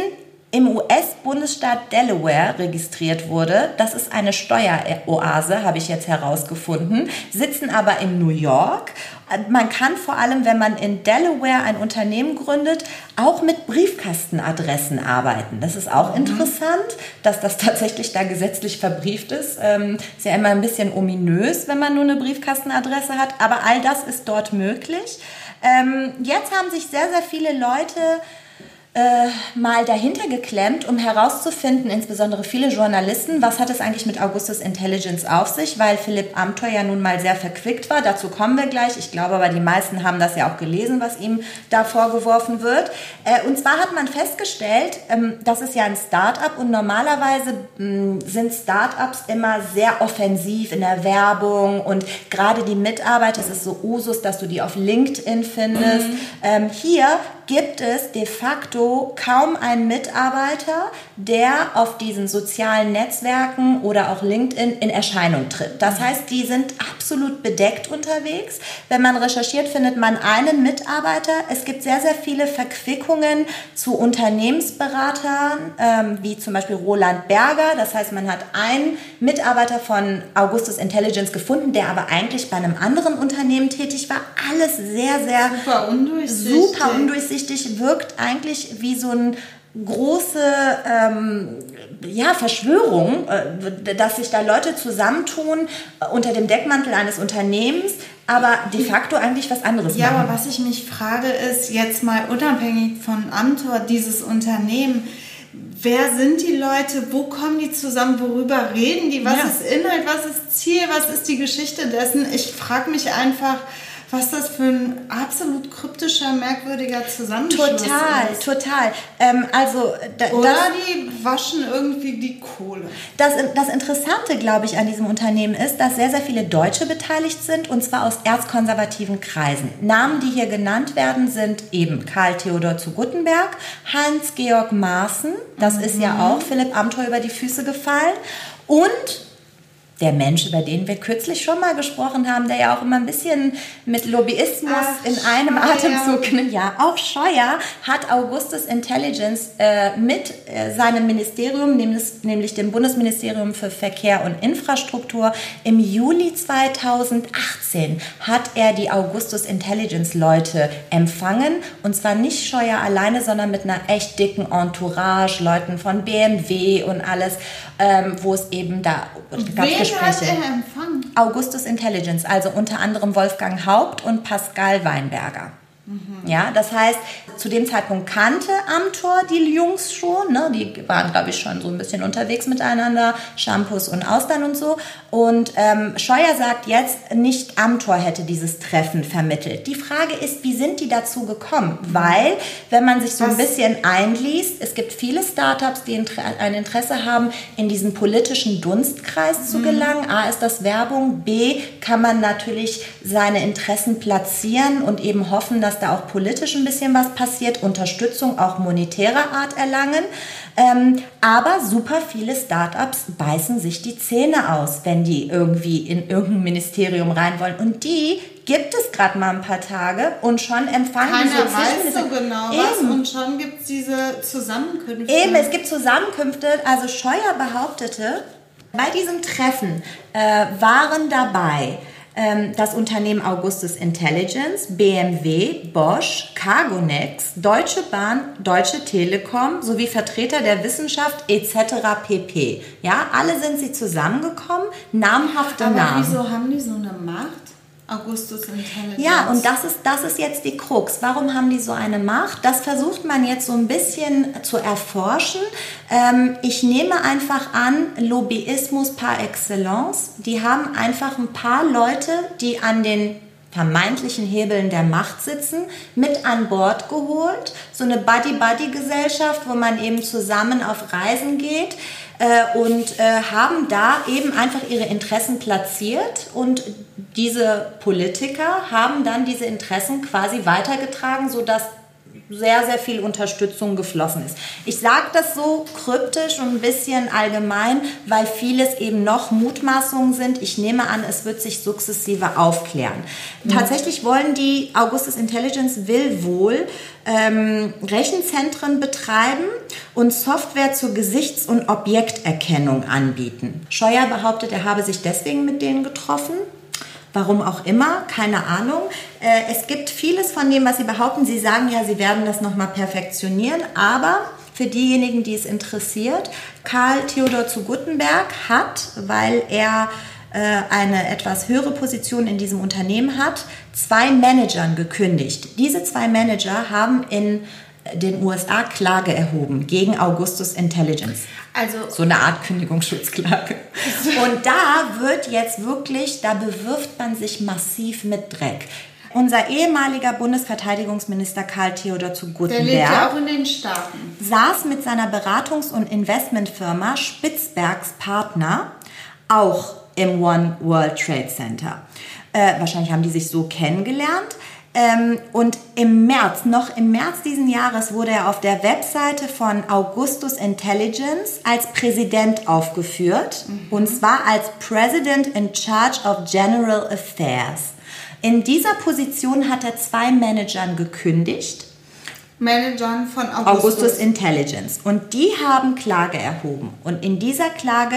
im US-Bundesstaat Delaware registriert wurde. Das ist eine Steueroase, habe ich jetzt herausgefunden, sitzen aber in New York. Man kann vor allem, wenn man in Delaware ein Unternehmen gründet, auch mit Briefkastenadressen arbeiten. Das ist auch mhm. interessant, dass das tatsächlich da gesetzlich verbrieft ist. Ähm, ist ja immer ein bisschen ominös, wenn man nur eine Briefkastenadresse hat, aber all das ist dort möglich. Ähm, jetzt haben sich sehr, sehr viele Leute äh, mal dahinter geklemmt, um herauszufinden, insbesondere viele Journalisten, was hat es eigentlich mit Augustus Intelligence auf sich, weil Philipp Amthor ja nun mal sehr verquickt war. Dazu kommen wir gleich. Ich glaube aber, die meisten haben das ja auch gelesen, was ihm da vorgeworfen wird. Äh, und zwar hat man festgestellt, ähm, das ist ja ein Start-up und normalerweise mh, sind Start-ups immer sehr offensiv in der Werbung und gerade die Mitarbeiter, es ist so Usus, dass du die auf LinkedIn findest. Mhm. Ähm, hier gibt es de facto kaum einen Mitarbeiter, der auf diesen sozialen Netzwerken oder auch LinkedIn in Erscheinung tritt. Das heißt, die sind absolut bedeckt unterwegs. Wenn man recherchiert, findet man einen Mitarbeiter. Es gibt sehr, sehr viele Verquickungen zu Unternehmensberatern, ähm, wie zum Beispiel Roland Berger. Das heißt, man hat einen Mitarbeiter von Augustus Intelligence gefunden, der aber eigentlich bei einem anderen Unternehmen tätig war. Alles sehr, sehr super undurchsichtig. Super undurchsichtig undurchsichtig, wirkt eigentlich wie so eine große ähm, ja, Verschwörung, äh, dass sich da Leute zusammentun äh, unter dem Deckmantel eines Unternehmens, aber de facto eigentlich was anderes ja, machen. Ja, aber was ich mich frage, ist jetzt mal unabhängig von Amtor, dieses Unternehmen, wer sind die Leute, wo kommen die zusammen, worüber reden die, was ja. ist Inhalt, was ist Ziel, was ist die Geschichte dessen? Ich frage mich einfach, was das für ein absolut kryptischer, merkwürdiger Zusammenschluss total, ist. Total, total. Ähm, also, da, Oder das, die waschen irgendwie die Kohle. Das, das Interessante, glaube ich, an diesem Unternehmen ist, dass sehr, sehr viele Deutsche beteiligt sind und zwar aus erzkonservativen Kreisen. Namen, die hier genannt werden, sind eben Karl Theodor zu Guttenberg, Hans-Georg Maaßen, das mhm. ist ja mhm. auch Philipp Amthor über die Füße gefallen und der Mensch, über den wir kürzlich schon mal gesprochen haben, der ja auch immer ein bisschen mit Lobbyismus Ach, in einem Scheuer. Atemzug, ne, ja, auch Scheuer, hat Augustus Intelligence äh, mit äh, seinem Ministerium, nämlich, nämlich dem Bundesministerium für Verkehr und Infrastruktur, im Juli 2018 hat er die Augustus Intelligence Leute empfangen und zwar nicht Scheuer alleine, sondern mit einer echt dicken Entourage, Leuten von BMW und alles, ähm, wo es eben da gab Gespräche. hat er empfangen? Augustus Intelligence, also unter anderem Wolfgang Haupt und Pascal Weinberger. Mhm. Ja, das heißt, zu dem Zeitpunkt kannte Amtor die Jungs schon. Ne? Die waren, glaube ich, schon so ein bisschen unterwegs miteinander, Shampoos und Austern und so. Und ähm, Scheuer sagt jetzt, nicht Amtor hätte dieses Treffen vermittelt. Die Frage ist, wie sind die dazu gekommen? Mhm. Weil, wenn man sich so ein bisschen einliest, es gibt viele Startups, die ein Interesse haben, in diesen politischen Dunstkreis mhm. zu gelangen. A, ist das Werbung. B, kann man natürlich seine Interessen platzieren und eben hoffen, dass da auch politisch ein bisschen was passiert, Unterstützung auch monetärer Art erlangen. Ähm, aber super viele Startups beißen sich die Zähne aus, wenn die irgendwie in irgendein Ministerium rein wollen. Und die gibt es gerade mal ein paar Tage und schon empfangen Keiner diese weiß so genau Eben. was und schon gibt es diese Zusammenkünfte. Eben, es gibt Zusammenkünfte. Also Scheuer behauptete, bei diesem Treffen äh, waren dabei ähm, das Unternehmen Augustus Intelligence, BMW, Bosch, Cargonex, Deutsche Bahn, Deutsche Telekom sowie Vertreter der Wissenschaft etc. pp. Ja, alle sind sie zusammengekommen, namhafte Aber Namen. wieso haben die so eine Macht? Augustus Intelligence. Ja, und das ist, das ist jetzt die Krux. Warum haben die so eine Macht? Das versucht man jetzt so ein bisschen zu erforschen. Ähm, ich nehme einfach an, Lobbyismus par excellence. Die haben einfach ein paar Leute, die an den vermeintlichen Hebeln der Macht sitzen, mit an Bord geholt. So eine Buddy-Buddy-Gesellschaft, wo man eben zusammen auf Reisen geht äh, und äh, haben da eben einfach ihre Interessen platziert und diese Politiker haben dann diese Interessen quasi weitergetragen, sodass sehr, sehr viel Unterstützung geflossen ist. Ich sage das so kryptisch und ein bisschen allgemein, weil vieles eben noch Mutmaßungen sind. Ich nehme an, es wird sich sukzessive aufklären. Mhm. Tatsächlich wollen die Augustus Intelligence will wohl ähm, Rechenzentren betreiben und Software zur Gesichts- und Objekterkennung anbieten. Scheuer behauptet, er habe sich deswegen mit denen getroffen. Warum auch immer, keine Ahnung. Äh, es gibt vieles von dem, was Sie behaupten. Sie sagen ja, Sie werden das nochmal perfektionieren, aber für diejenigen, die es interessiert, Karl Theodor zu Guttenberg hat, weil er äh, eine etwas höhere Position in diesem Unternehmen hat, zwei Managern gekündigt. Diese zwei Manager haben in den USA Klage erhoben gegen Augustus Intelligence. Also so eine Art Kündigungsschutzklage. Und da wird jetzt wirklich, da bewirft man sich massiv mit Dreck. Unser ehemaliger Bundesverteidigungsminister Karl Theodor zu Guttenberg ja saß mit seiner Beratungs- und Investmentfirma Spitzbergs Partner auch im One World Trade Center. Äh, wahrscheinlich haben die sich so kennengelernt. Ähm, und im März, noch im März diesen Jahres, wurde er auf der Webseite von Augustus Intelligence als Präsident aufgeführt. Mhm. Und zwar als President in Charge of General Affairs. In dieser Position hat er zwei Managern gekündigt. Managern von Augustus. Augustus Intelligence. Und die haben Klage erhoben. Und in dieser Klage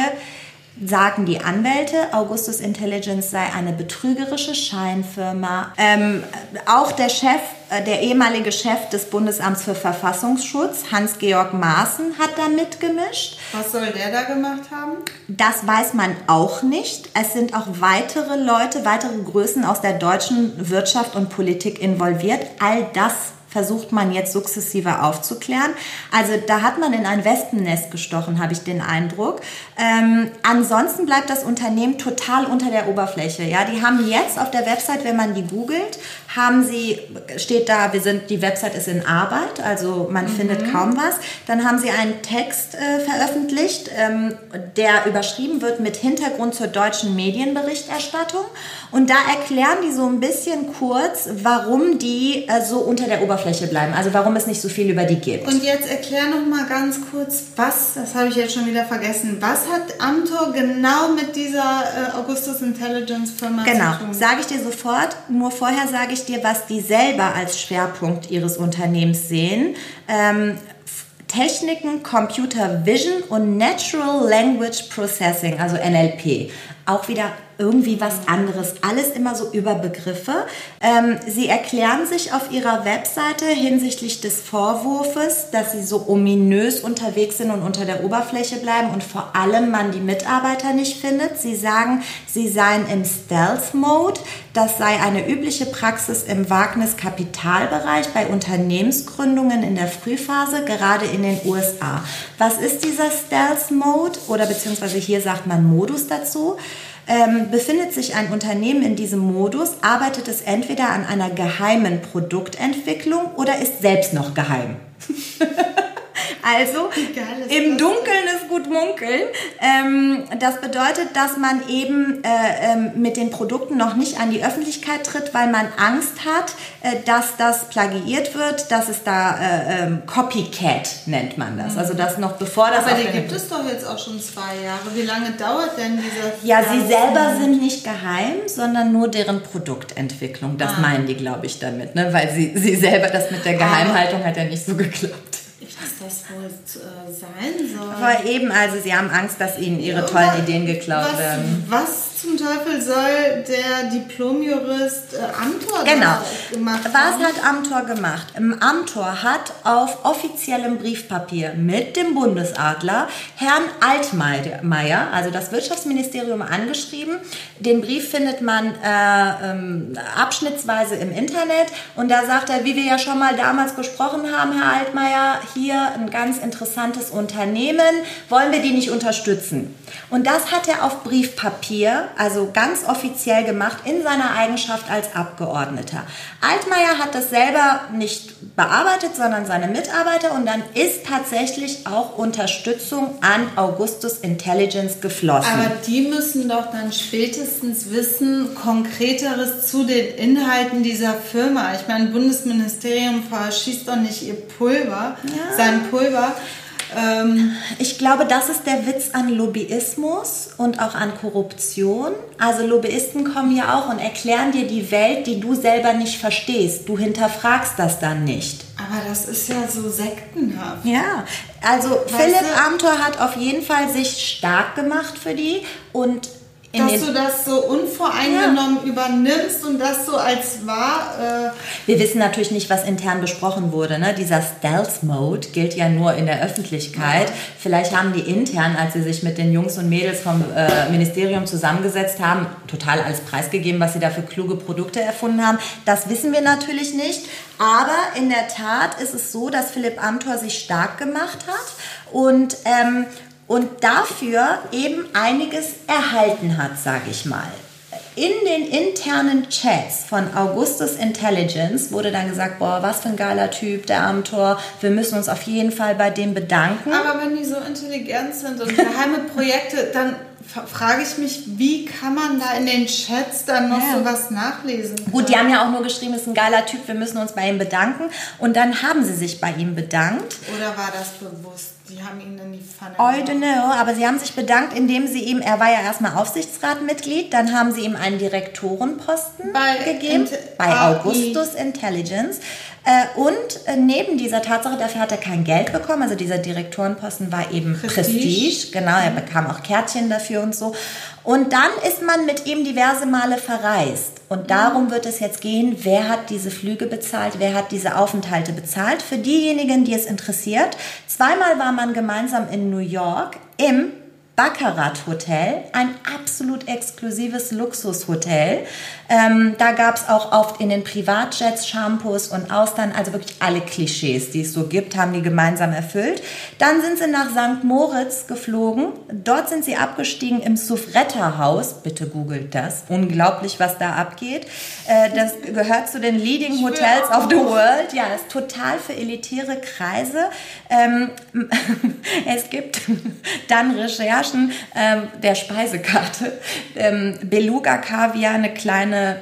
sagen die Anwälte, Augustus Intelligence sei eine betrügerische Scheinfirma. Ähm, auch der Chef, äh, der ehemalige Chef des Bundesamts für Verfassungsschutz, Hans-Georg Maaßen, hat da mitgemischt. Was soll der da gemacht haben? Das weiß man auch nicht. Es sind auch weitere Leute, weitere Größen aus der deutschen Wirtschaft und Politik involviert. All das versucht man jetzt sukzessive aufzuklären. Also da hat man in ein Wespennest gestochen, habe ich den Eindruck. Ähm, ansonsten bleibt das Unternehmen total unter der Oberfläche. Ja, die haben jetzt auf der Website, wenn man die googelt, haben sie, steht da, wir sind, die Website ist in Arbeit, also man mhm. findet kaum was. Dann haben sie einen Text äh, veröffentlicht, ähm, der überschrieben wird mit Hintergrund zur deutschen Medienberichterstattung. Und da erklären die so ein bisschen kurz, warum die äh, so unter der Oberfläche bleiben, also warum es nicht so viel über die gibt. Und jetzt erklär noch mal ganz kurz, was, das habe ich jetzt schon wieder vergessen, was hat Amtor genau mit dieser äh, Augustus Intelligence Firma genau. zu tun? Genau, sage ich dir sofort, nur vorher sage ich dir, was die selber als Schwerpunkt ihres Unternehmens sehen. Ähm, Techniken, Computer Vision und Natural Language Processing, also NLP. Auch wieder irgendwie was anderes. Alles immer so über Begriffe. Ähm, sie erklären sich auf ihrer Webseite hinsichtlich des Vorwurfs, dass sie so ominös unterwegs sind und unter der Oberfläche bleiben und vor allem man die Mitarbeiter nicht findet. Sie sagen, sie seien im Stealth-Mode. Das sei eine übliche Praxis im Wagniskapitalbereich bei Unternehmensgründungen in der Frühphase, gerade in den USA. Was ist dieser Stealth-Mode oder beziehungsweise hier sagt man Modus dazu? Ähm, befindet sich ein Unternehmen in diesem Modus, arbeitet es entweder an einer geheimen Produktentwicklung oder ist selbst noch geheim. Also im Dunkeln ist gut munkeln. Ähm, das bedeutet, dass man eben äh, ähm, mit den Produkten noch nicht an die Öffentlichkeit tritt, weil man Angst hat, äh, dass das plagiiert wird, dass es da äh, ähm, Copycat nennt man das. Also das noch bevor das. Aber die gibt es doch jetzt auch schon zwei Jahre. Wie lange dauert denn dieser? Ja, sie selber sind nicht geheim, sondern nur deren Produktentwicklung. Das ah. meinen die, glaube ich, damit, ne? weil sie, sie selber das mit der Geheimhaltung ah. hat ja nicht so geklappt was das wohl äh, sein soll. Aber eben, also sie haben Angst, dass ihnen ihre tollen Ideen geklaut was, werden. Was zum Teufel soll der Diplomjurist äh, Amtor genau. gemacht haben? Was hat Amtor gemacht? Amtor hat auf offiziellem Briefpapier mit dem Bundesadler Herrn Altmaier, also das Wirtschaftsministerium, angeschrieben. Den Brief findet man äh, ähm, abschnittsweise im Internet und da sagt er, wie wir ja schon mal damals besprochen haben, Herr Altmaier, hier ein ganz interessantes Unternehmen, wollen wir die nicht unterstützen? Und das hat er auf Briefpapier also ganz offiziell gemacht in seiner Eigenschaft als Abgeordneter. Altmaier hat das selber nicht bearbeitet, sondern seine Mitarbeiter und dann ist tatsächlich auch Unterstützung an Augustus Intelligence geflossen. Aber die müssen doch dann spätestens wissen, konkreteres zu den Inhalten dieser Firma. Ich meine, Bundesministerium verschießt doch nicht ihr Pulver, ja. Sein Pulver. Ähm, ich glaube, das ist der Witz an Lobbyismus und auch an Korruption. Also Lobbyisten kommen ja auch und erklären dir die Welt, die du selber nicht verstehst. Du hinterfragst das dann nicht. Aber das ist ja so sektenhaft. Ja, also weißt Philipp Amthor hat auf jeden Fall sich stark gemacht für die und dass du das so unvoreingenommen ja. übernimmst und das so als wahr. Äh Wir wissen natürlich nicht, was intern besprochen wurde. Ne? Dieser Stealth-Mode gilt ja nur in der Öffentlichkeit. Ja. Vielleicht haben die intern, als sie sich mit den Jungs und Mädels vom äh, Ministerium zusammengesetzt haben, total alles preisgegeben, was sie da für kluge Produkte erfunden haben. Das wissen wir natürlich nicht. Aber in der Tat ist es so, dass Philipp Amthor sich stark gemacht hat und ähm, und dafür eben einiges erhalten hat, sage ich mal. In den internen Chats von Augustus Intelligence wurde dann gesagt, boah, was für ein geiler Typ, der Amtor, wir müssen uns auf jeden Fall bei dem bedanken. Aber wenn die so intelligent sind und geheime Projekte, dann frage ich mich, wie kann man da in den Chats dann noch ja. sowas nachlesen? Gut, die haben ja auch nur geschrieben, ist ein geiler Typ, wir müssen uns bei ihm bedanken. Und dann haben sie sich bei ihm bedankt. Oder war das bewusst? Die haben ihn in die Pfanne I don't know, aber sie haben sich bedankt, indem sie ihm, er war ja erstmal Aufsichtsratmitglied, dann haben sie ihm einen Direktorenposten bei gegeben, bei Augustus Intelligence. Äh, und äh, neben dieser Tatsache, dafür hat er kein Geld bekommen, also dieser Direktorenposten war eben Prestige. Prestige. Genau, er bekam auch Kärtchen dafür und so. Und dann ist man mit ihm diverse Male verreist. Und darum wird es jetzt gehen, wer hat diese Flüge bezahlt, wer hat diese Aufenthalte bezahlt. Für diejenigen, die es interessiert, zweimal war man gemeinsam in New York im Baccarat Hotel, ein absolut exklusives Luxushotel. Ähm, da gab es auch oft in den Privatjets Shampoos und Austern, also wirklich alle Klischees, die es so gibt, haben die gemeinsam erfüllt. Dann sind sie nach St. Moritz geflogen. Dort sind sie abgestiegen im Souffretta-Haus. Bitte googelt das. Unglaublich, was da abgeht. Äh, das gehört zu den Leading Hotels of the World. Ja, ist total für elitäre Kreise. Ähm, es gibt dann Recherchen ähm, der Speisekarte. Ähm, Beluga Kaviar,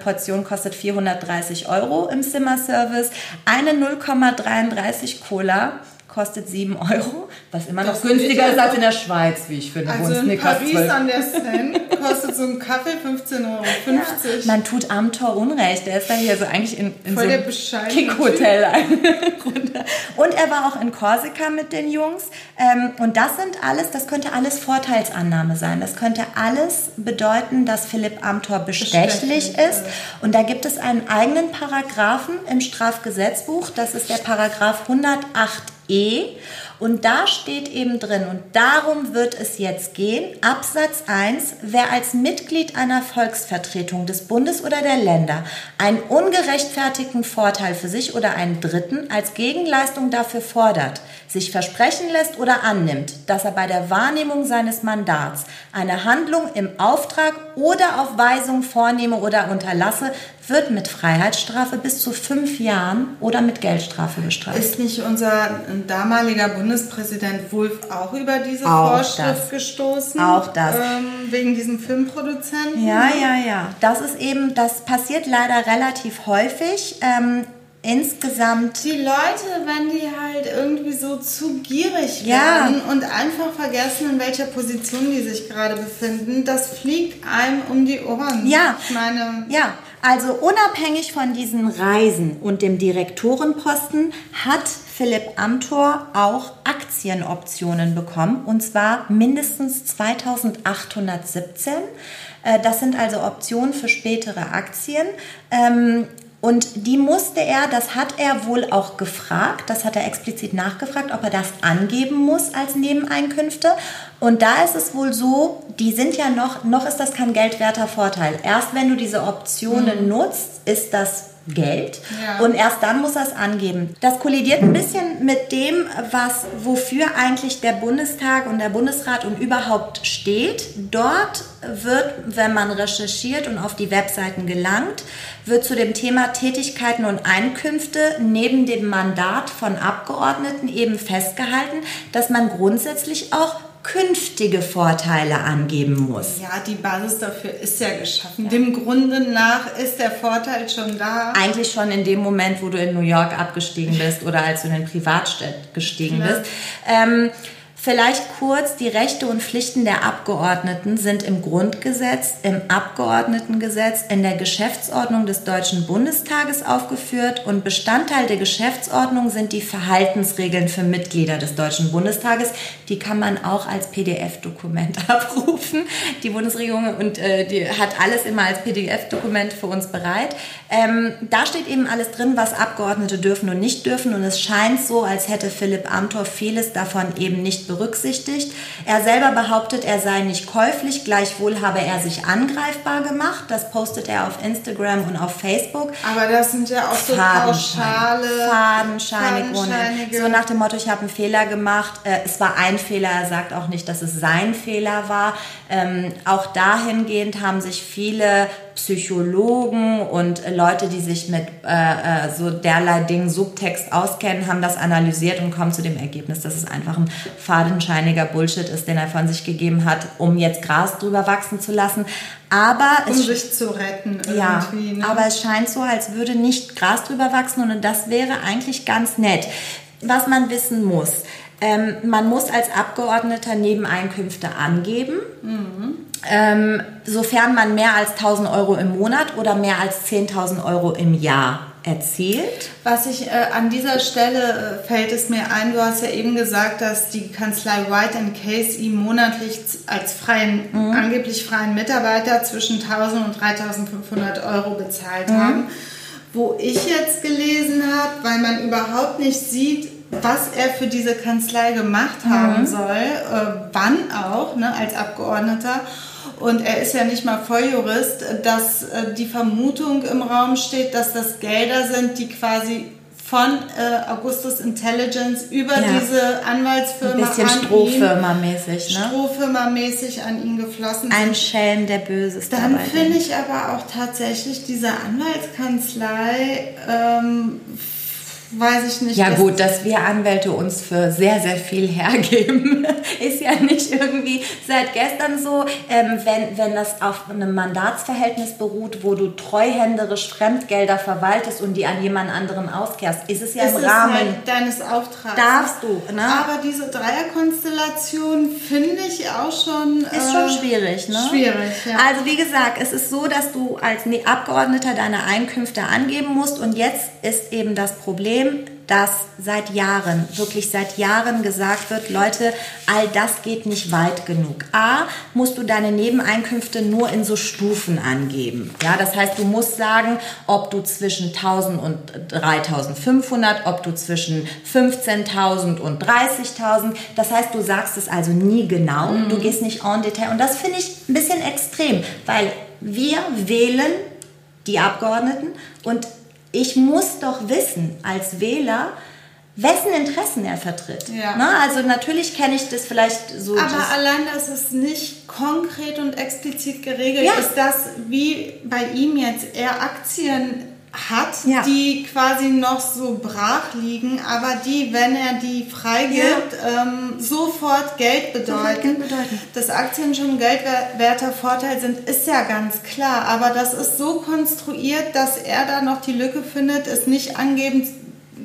Portion kostet 430 Euro im Zimmerservice. Eine 0,33 Cola kostet 7 Euro, was immer noch das günstiger ist als in der Schweiz, wie ich finde. Also in Paris 12. an der Seine kostet so ein Kaffee 15,50 Euro. Ja, man tut Amtor Unrecht. Der ist da hier so eigentlich in, in so einem Kickhotel Und er war auch in Korsika mit den Jungs. Ähm, und das sind alles, das könnte alles Vorteilsannahme sein. Das könnte alles bedeuten, dass Philipp Amtor bestechlich, bestechlich ist. Und da gibt es einen eigenen Paragraphen im Strafgesetzbuch. Das ist der Paragraph 108 E. Und da steht eben drin, und darum wird es jetzt gehen, Absatz 1, wer als Mitglied einer Volksvertretung des Bundes oder der Länder einen ungerechtfertigten Vorteil für sich oder einen Dritten als Gegenleistung dafür fordert, sich versprechen lässt oder annimmt, dass er bei der Wahrnehmung seines Mandats eine Handlung im Auftrag oder auf Weisung vornehme oder unterlasse, wird mit Freiheitsstrafe bis zu fünf Jahren oder mit Geldstrafe bestraft. Ist nicht unser damaliger Bundespräsident Wulff auch über diese auch Vorschrift das. gestoßen? Auch das. Ähm, wegen diesem Filmproduzenten? Ja, ja, ja. Das ist eben, das passiert leider relativ häufig. Ähm, insgesamt. Die Leute, wenn die halt irgendwie so zu gierig ja. werden und einfach vergessen, in welcher Position die sich gerade befinden, das fliegt einem um die Ohren. Ja. Ich meine. Ja. Also unabhängig von diesen Reisen und dem Direktorenposten hat Philipp Amthor auch Aktienoptionen bekommen und zwar mindestens 2817. Äh, das sind also Optionen für spätere Aktien. Ähm, und die musste er, das hat er wohl auch gefragt, das hat er explizit nachgefragt, ob er das angeben muss als Nebeneinkünfte. Und da ist es wohl so, die sind ja noch, noch ist das kein geldwerter Vorteil. Erst wenn du diese Optionen mhm. nutzt, ist das Geld ja. und erst dann muss er es angeben. Das kollidiert ein bisschen mit dem, was wofür eigentlich der Bundestag und der Bundesrat und überhaupt steht. Dort wird, wenn man recherchiert und auf die Webseiten gelangt, wird zu dem Thema Tätigkeiten und Einkünfte neben dem Mandat von Abgeordneten eben festgehalten, dass man grundsätzlich auch künftige Vorteile angeben muss. Ja, die Basis dafür ist ja geschaffen. Ja. Dem Grunde nach ist der Vorteil schon da. Eigentlich schon in dem Moment, wo du in New York abgestiegen bist oder als du in den Privatstadt gestiegen ja. bist. Ähm, Vielleicht kurz, die Rechte und Pflichten der Abgeordneten sind im Grundgesetz, im Abgeordnetengesetz, in der Geschäftsordnung des Deutschen Bundestages aufgeführt und Bestandteil der Geschäftsordnung sind die Verhaltensregeln für Mitglieder des Deutschen Bundestages. Die kann man auch als PDF-Dokument abrufen. Die Bundesregierung und äh, die hat alles immer als PDF-Dokument für uns bereit. Ähm, da steht eben alles drin, was Abgeordnete dürfen und nicht dürfen und es scheint so, als hätte Philipp Amthor vieles davon eben nicht berücksichtigt. Er selber behauptet, er sei nicht käuflich, gleichwohl habe er sich angreifbar gemacht. Das postet er auf Instagram und auf Facebook. Aber das sind ja auch so pauschale, fadenscheinige. So nach dem Motto, ich habe einen Fehler gemacht. Äh, es war ein Fehler, er sagt auch nicht, dass es sein Fehler war. Ähm, auch dahingehend haben sich viele Psychologen und Leute, die sich mit äh, äh, so derlei Dingen Subtext auskennen, haben das analysiert und kommen zu dem Ergebnis, dass es einfach ein fadenscheiniger Bullshit ist, den er von sich gegeben hat, um jetzt Gras drüber wachsen zu lassen. Aber um es, sich zu retten irgendwie. Ja, ne? aber es scheint so, als würde nicht Gras drüber wachsen und das wäre eigentlich ganz nett. Was man wissen muss, ähm, man muss als Abgeordneter Nebeneinkünfte angeben. Mhm. Ähm, sofern man mehr als 1000 Euro im Monat oder mehr als 10.000 Euro im Jahr erzielt. Was ich äh, an dieser Stelle äh, fällt es mir ein, du hast ja eben gesagt, dass die Kanzlei White Case ihm monatlich als freien, mhm. angeblich freien Mitarbeiter zwischen 1000 und 3500 Euro bezahlt mhm. haben. Wo ich jetzt gelesen habe, weil man überhaupt nicht sieht, was er für diese Kanzlei gemacht haben mhm. soll, äh, wann auch, ne, als Abgeordneter. Und er ist ja nicht mal Volljurist, dass äh, die Vermutung im Raum steht, dass das Gelder sind, die quasi von äh, Augustus Intelligence über ja. diese Anwaltsfirma Ein bisschen Strohfirma-mäßig, ne? Strohfirma-mäßig an ihn geflossen Ein Schelm, der Böses Dann finde ich aber auch tatsächlich diese Anwaltskanzlei ähm, weiß ich nicht. Ja gut, dass wir Anwälte uns für sehr, sehr viel hergeben, ist ja nicht irgendwie seit gestern so. Ähm, wenn, wenn das auf einem Mandatsverhältnis beruht, wo du treuhänderisch Fremdgelder verwaltest und die an jemand anderen auskehrst, ist es ja es im Rahmen halt deines Auftrags. Darfst du. Ne? Aber diese Dreierkonstellation finde ich auch schon... Ist schon äh, schwierig, ne? Schwierig, ja. Also wie gesagt, es ist so, dass du als Abgeordneter deine Einkünfte angeben musst und jetzt ist eben das Problem, Problem, dass seit Jahren, wirklich seit Jahren gesagt wird, Leute, all das geht nicht weit genug. A, musst du deine Nebeneinkünfte nur in so Stufen angeben. Ja, das heißt, du musst sagen, ob du zwischen 1000 und 3500, ob du zwischen 15.000 und 30.000. Das heißt, du sagst es also nie genau. Mhm. Du gehst nicht en Detail. Und das finde ich ein bisschen extrem, weil wir wählen die Abgeordneten und ich muss doch wissen als Wähler, wessen Interessen er vertritt. Ja. Na, also natürlich kenne ich das vielleicht so. Aber allein, dass es nicht konkret und explizit geregelt ja. ist, dass wie bei ihm jetzt er Aktien hat, ja. die quasi noch so brach liegen, aber die, wenn er die freigibt, ja. ähm, sofort Geld bedeuten. Sofort Geld bedeuten. Dass Aktien schon ein geldwerter Vorteil sind, ist ja ganz klar. Aber das ist so konstruiert, dass er da noch die Lücke findet, es nicht angeben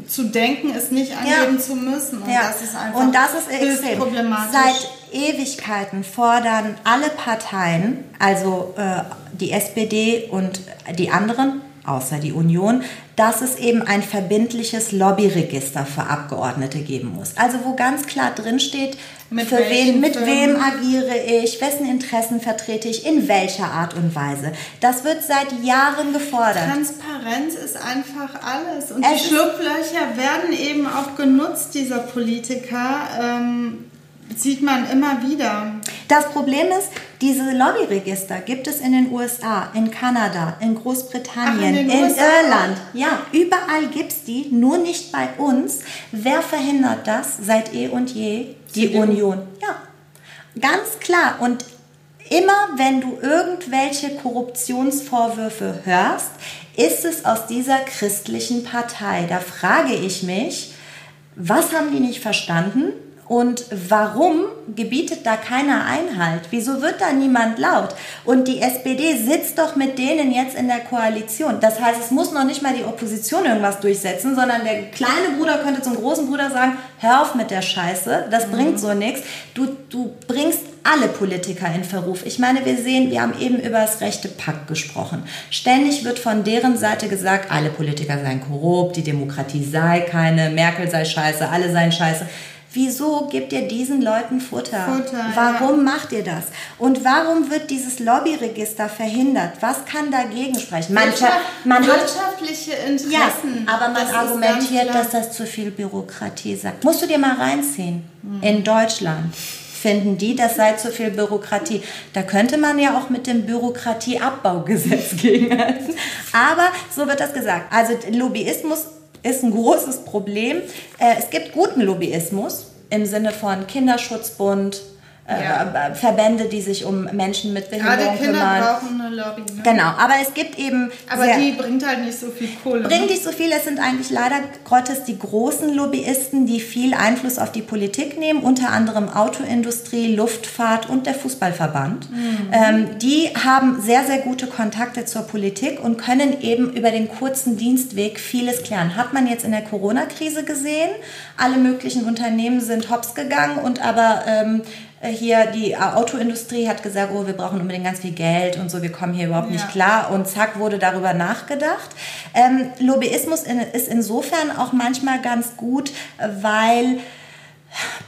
zu denken, es nicht angeben ja. zu müssen. Und das ist einfach Und das ist extrem. problematisch. Seit Ewigkeiten fordern alle Parteien, also äh, die SPD und die anderen außer die Union, dass es eben ein verbindliches Lobbyregister für Abgeordnete geben muss. Also wo ganz klar drin steht, mit, für wen, mit wem agiere ich, wessen Interessen vertrete ich, in welcher Art und Weise. Das wird seit Jahren gefordert. Transparenz ist einfach alles. Und es die Schlupflöcher werden eben auch genutzt, dieser Politiker. Ähm, sieht man immer wieder. Das Problem ist, diese Lobbyregister gibt es in den USA, in Kanada, in Großbritannien, Ach, in in, Irland. Ja, überall gibt es die, nur nicht bei uns. Wer verhindert das seit eh und je? Die CDU. Union. Ja, ganz klar. Und immer wenn du irgendwelche Korruptionsvorwürfe hörst, ist es aus dieser christlichen Partei. Da frage ich mich, was haben die nicht verstanden? Und warum gebietet da keiner Einhalt? Wieso wird da niemand laut? Und die SPD sitzt doch mit denen jetzt in der Koalition. Das heißt, es muss noch nicht mal die Opposition irgendwas durchsetzen, sondern der kleine Bruder könnte zum großen Bruder sagen, hör auf mit der Scheiße, das bringt so nichts. Du, du bringst alle Politiker in Verruf. Ich meine, wir sehen, wir haben eben über das rechte Pakt gesprochen. Ständig wird von deren Seite gesagt, alle Politiker seien korrupt, die Demokratie sei keine, Merkel sei scheiße, alle seien scheiße. Wieso gebt ihr diesen Leuten Futter? Futter, warum macht ihr das? Und warum wird dieses Lobbyregister verhindert? Was kann dagegen sprechen? Man, Wirtschaft, man hat wirtschaftliche Interessen. ja, aber man Das argumentiert, dass das zu viel Bürokratie sagt. Musst du dir mal reinziehen. Hm. In Deutschland finden die, das sei zu viel Bürokratie. Da könnte man ja auch mit dem Bürokratieabbaugesetz gegenhalten. Aber so wird das gesagt. Also Lobbyismus ist ein großes Problem. Äh, Es gibt guten Lobbyismus im Sinne von Kinderschutzbund, Ja. äh, Verbände, die sich um Menschen mit Gerade Behinderung Kinder kümmern. brauchen eine Lobby. Ne? Genau, aber es gibt eben Aber sehr- die bringt halt nicht so viel Kohle. bringen ne? nicht so viel. Es sind eigentlich leider Gottes die großen Lobbyisten, die viel Einfluss auf die Politik nehmen, unter anderem Autoindustrie, Luftfahrt und der Fußballverband. Ähm, die haben sehr, sehr gute Kontakte zur Politik und können eben über den kurzen Dienstweg vieles klären. Hat man jetzt in der Corona-Krise gesehen. Alle möglichen Unternehmen sind hops gegangen und aber ähm, hier die Autoindustrie hat gesagt, oh, wir brauchen unbedingt ganz viel Geld und so, wir kommen hier überhaupt nicht Ja. klar und zack wurde darüber nachgedacht. Ähm, Lobbyismus in, ist insofern auch manchmal ganz gut, weil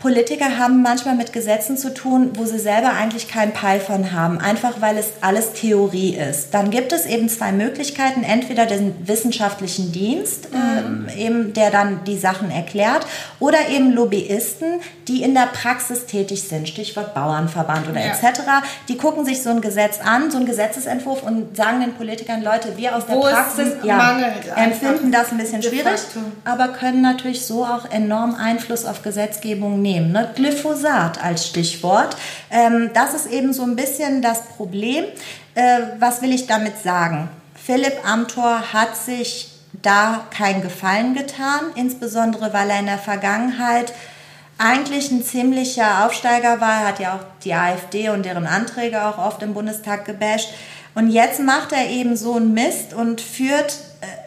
Politiker haben manchmal mit Gesetzen zu tun, wo sie selber eigentlich keinen Peil von haben, einfach weil es alles Theorie ist. Dann gibt es eben zwei Möglichkeiten, entweder den wissenschaftlichen Dienst, ähm, eben, der dann die Sachen erklärt, oder eben Lobbyisten, die in der Praxis tätig sind, Stichwort Bauernverband oder Ja. etc. Die gucken sich so ein Gesetz an, so einen Gesetzesentwurf und sagen den Politikern, Leute, wir aus der Wo Praxis einfach. empfinden das ein bisschen schwierig, aber können natürlich so auch enorm Einfluss auf Gesetzgebung nehmen. Ne? Glyphosat als Stichwort. Ähm, das ist eben so ein bisschen das Problem. Äh, was will ich damit sagen? Philipp Amthor hat sich da keinen Gefallen getan, insbesondere weil er in der Vergangenheit eigentlich ein ziemlicher Aufsteiger war. Hat ja auch die AfD und deren Anträge auch oft im Bundestag gebasht. Und jetzt macht er eben so einen Mist und führt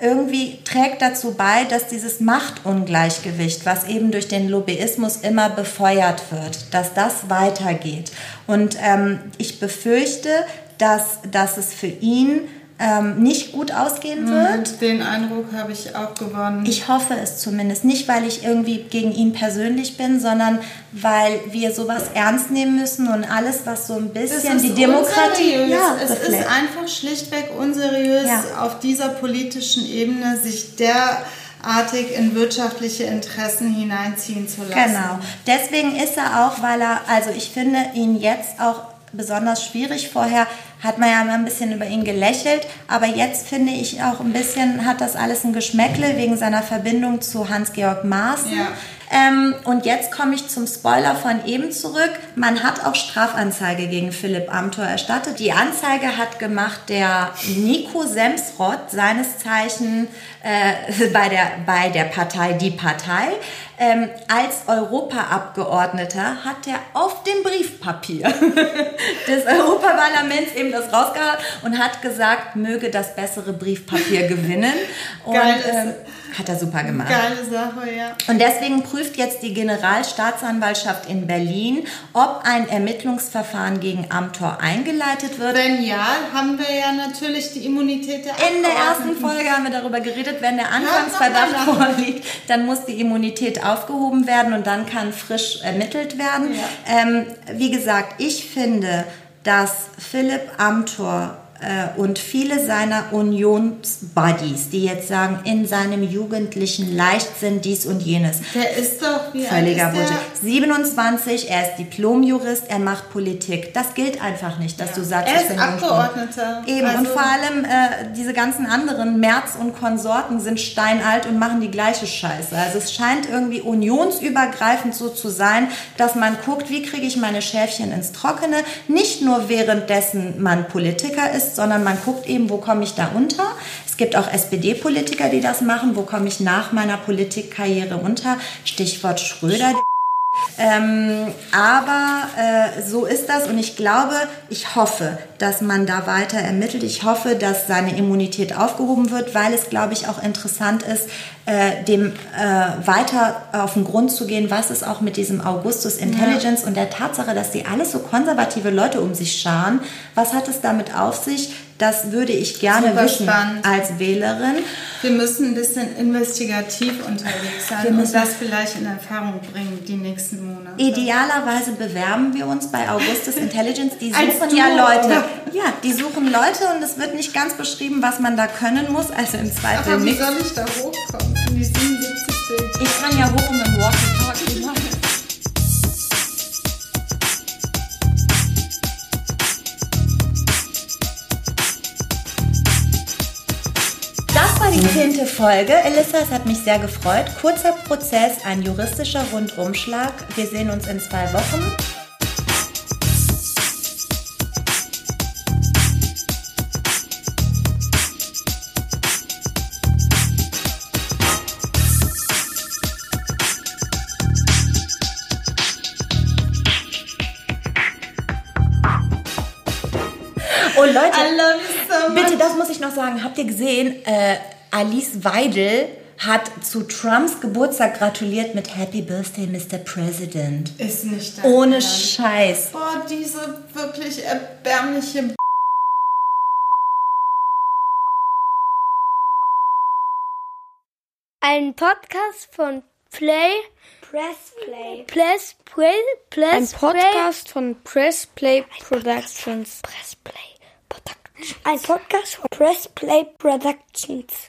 irgendwie, trägt dazu bei, dass dieses Machtungleichgewicht, was eben durch den Lobbyismus immer befeuert wird, dass das weitergeht. Und ähm, ich befürchte, dass, dass es für ihn ähm, nicht gut ausgehen wird. Den Eindruck habe ich auch gewonnen. Ich hoffe es zumindest. Nicht, weil ich irgendwie gegen ihn persönlich bin, sondern weil wir sowas ernst nehmen müssen und alles, was so ein bisschen ist die Demokratie unseriös. ja, es ist reflekt- einfach schlichtweg unseriös, Ja. auf dieser politischen Ebene sich derartig in wirtschaftliche Interessen hineinziehen zu lassen. Genau. Deswegen ist er auch, weil er, also ich finde ihn jetzt auch besonders schwierig. Vorher hat man ja immer ein bisschen über ihn gelächelt, aber jetzt finde ich auch ein bisschen, hat das alles ein Geschmäckle wegen seiner Verbindung zu Hans-Georg Maaßen. Ja. Ähm, und jetzt komme ich zum Spoiler von eben zurück. Man hat auch Strafanzeige gegen Philipp Amthor erstattet. Die Anzeige hat gemacht der Nico Semsrott, seines Zeichen äh, bei, der, bei der Partei Die Partei. Ähm, als Europaabgeordneter hat er auf dem Briefpapier des Europaparlaments eben das rausgehauen und hat gesagt, möge das bessere Briefpapier gewinnen. Und Geil ist- ähm, hat er super gemacht. Geile Sache, ja. Und deswegen prüft jetzt die Generalstaatsanwaltschaft in Berlin, ob ein Ermittlungsverfahren gegen Amthor eingeleitet wird. Wenn ja, haben wir ja natürlich die Immunität der In der ersten Abgeordneten. Folge haben wir darüber geredet, wenn der Anfangsverdacht Ja, vorliegt, dann muss die Immunität aufgehoben werden und dann kann frisch ermittelt werden. Ähm, wie gesagt, ich finde, dass Philipp Amthor äh, und viele seiner Unionsbuddies, die jetzt sagen, in seinem jugendlichen Leichtsinn dies und jenes. Der ist doch wie Völliger Bullshit. der? 27, er ist Diplomjurist, er macht Politik. Das gilt einfach nicht, dass du sagst, Er ich ist bin Jungspund. Abgeordneter. Eben, und Also- vor allem äh, diese ganzen anderen Merz und Konsorten sind steinalt und machen die gleiche Scheiße. Also es scheint irgendwie unionsübergreifend so zu sein, dass man guckt, wie kriege ich meine Schäfchen ins Trockene. Nicht nur währenddessen man Politiker ist, sondern man guckt eben, wo komme ich da unter. Es gibt auch SPD-Politiker, die das machen. Wo komme ich nach meiner Politikkarriere unter? Stichwort Schröder. Ähm, aber äh, so ist das und ich glaube, ich hoffe, dass man da weiter ermittelt. Ich hoffe, dass seine Immunität aufgehoben wird, weil es, glaube ich, auch interessant ist, äh, dem äh, weiter auf den Grund zu gehen, was ist auch mit diesem Augustus Intelligence und der Tatsache, dass die alles so konservative Leute um sich scharen. Was hat es damit auf sich? Das würde ich gerne Super wissen spannend. als Wählerin. Wir müssen ein bisschen investigativ unterwegs sein Wir und müssen- das vielleicht in Erfahrung bringen die nächsten Monate. Idealerweise bewerben wir uns bei Augustus Intelligence. Die suchen ja Leute. Ja, die suchen Leute und es wird nicht ganz beschrieben, was man da können muss. Also im Zweifel Aber wie nichts. soll ich da hochkommen? In die 77. Ich kann ja hoch mit dem Walkie-Talkie machen. Das war die zehnte Folge. Elissa, es hat mich sehr gefreut. Kurzer Prozess, ein juristischer Rundumschlag. Wir sehen uns in zwei Wochen. Oh Leute, bitte, das muss ich noch sagen. Habt ihr gesehen, äh, Alice Weidel hat zu Trumps Geburtstag gratuliert mit Happy Birthday, Mr. President. Ist nicht dein Ohne Ernst. Scheiß. Boah, diese wirklich erbärmliche Ein Podcast von Play. Press Play. Press Play. Press Ein Podcast von Press Play Productions. Press Play Productions. Ein Podcast von Press Play Productions.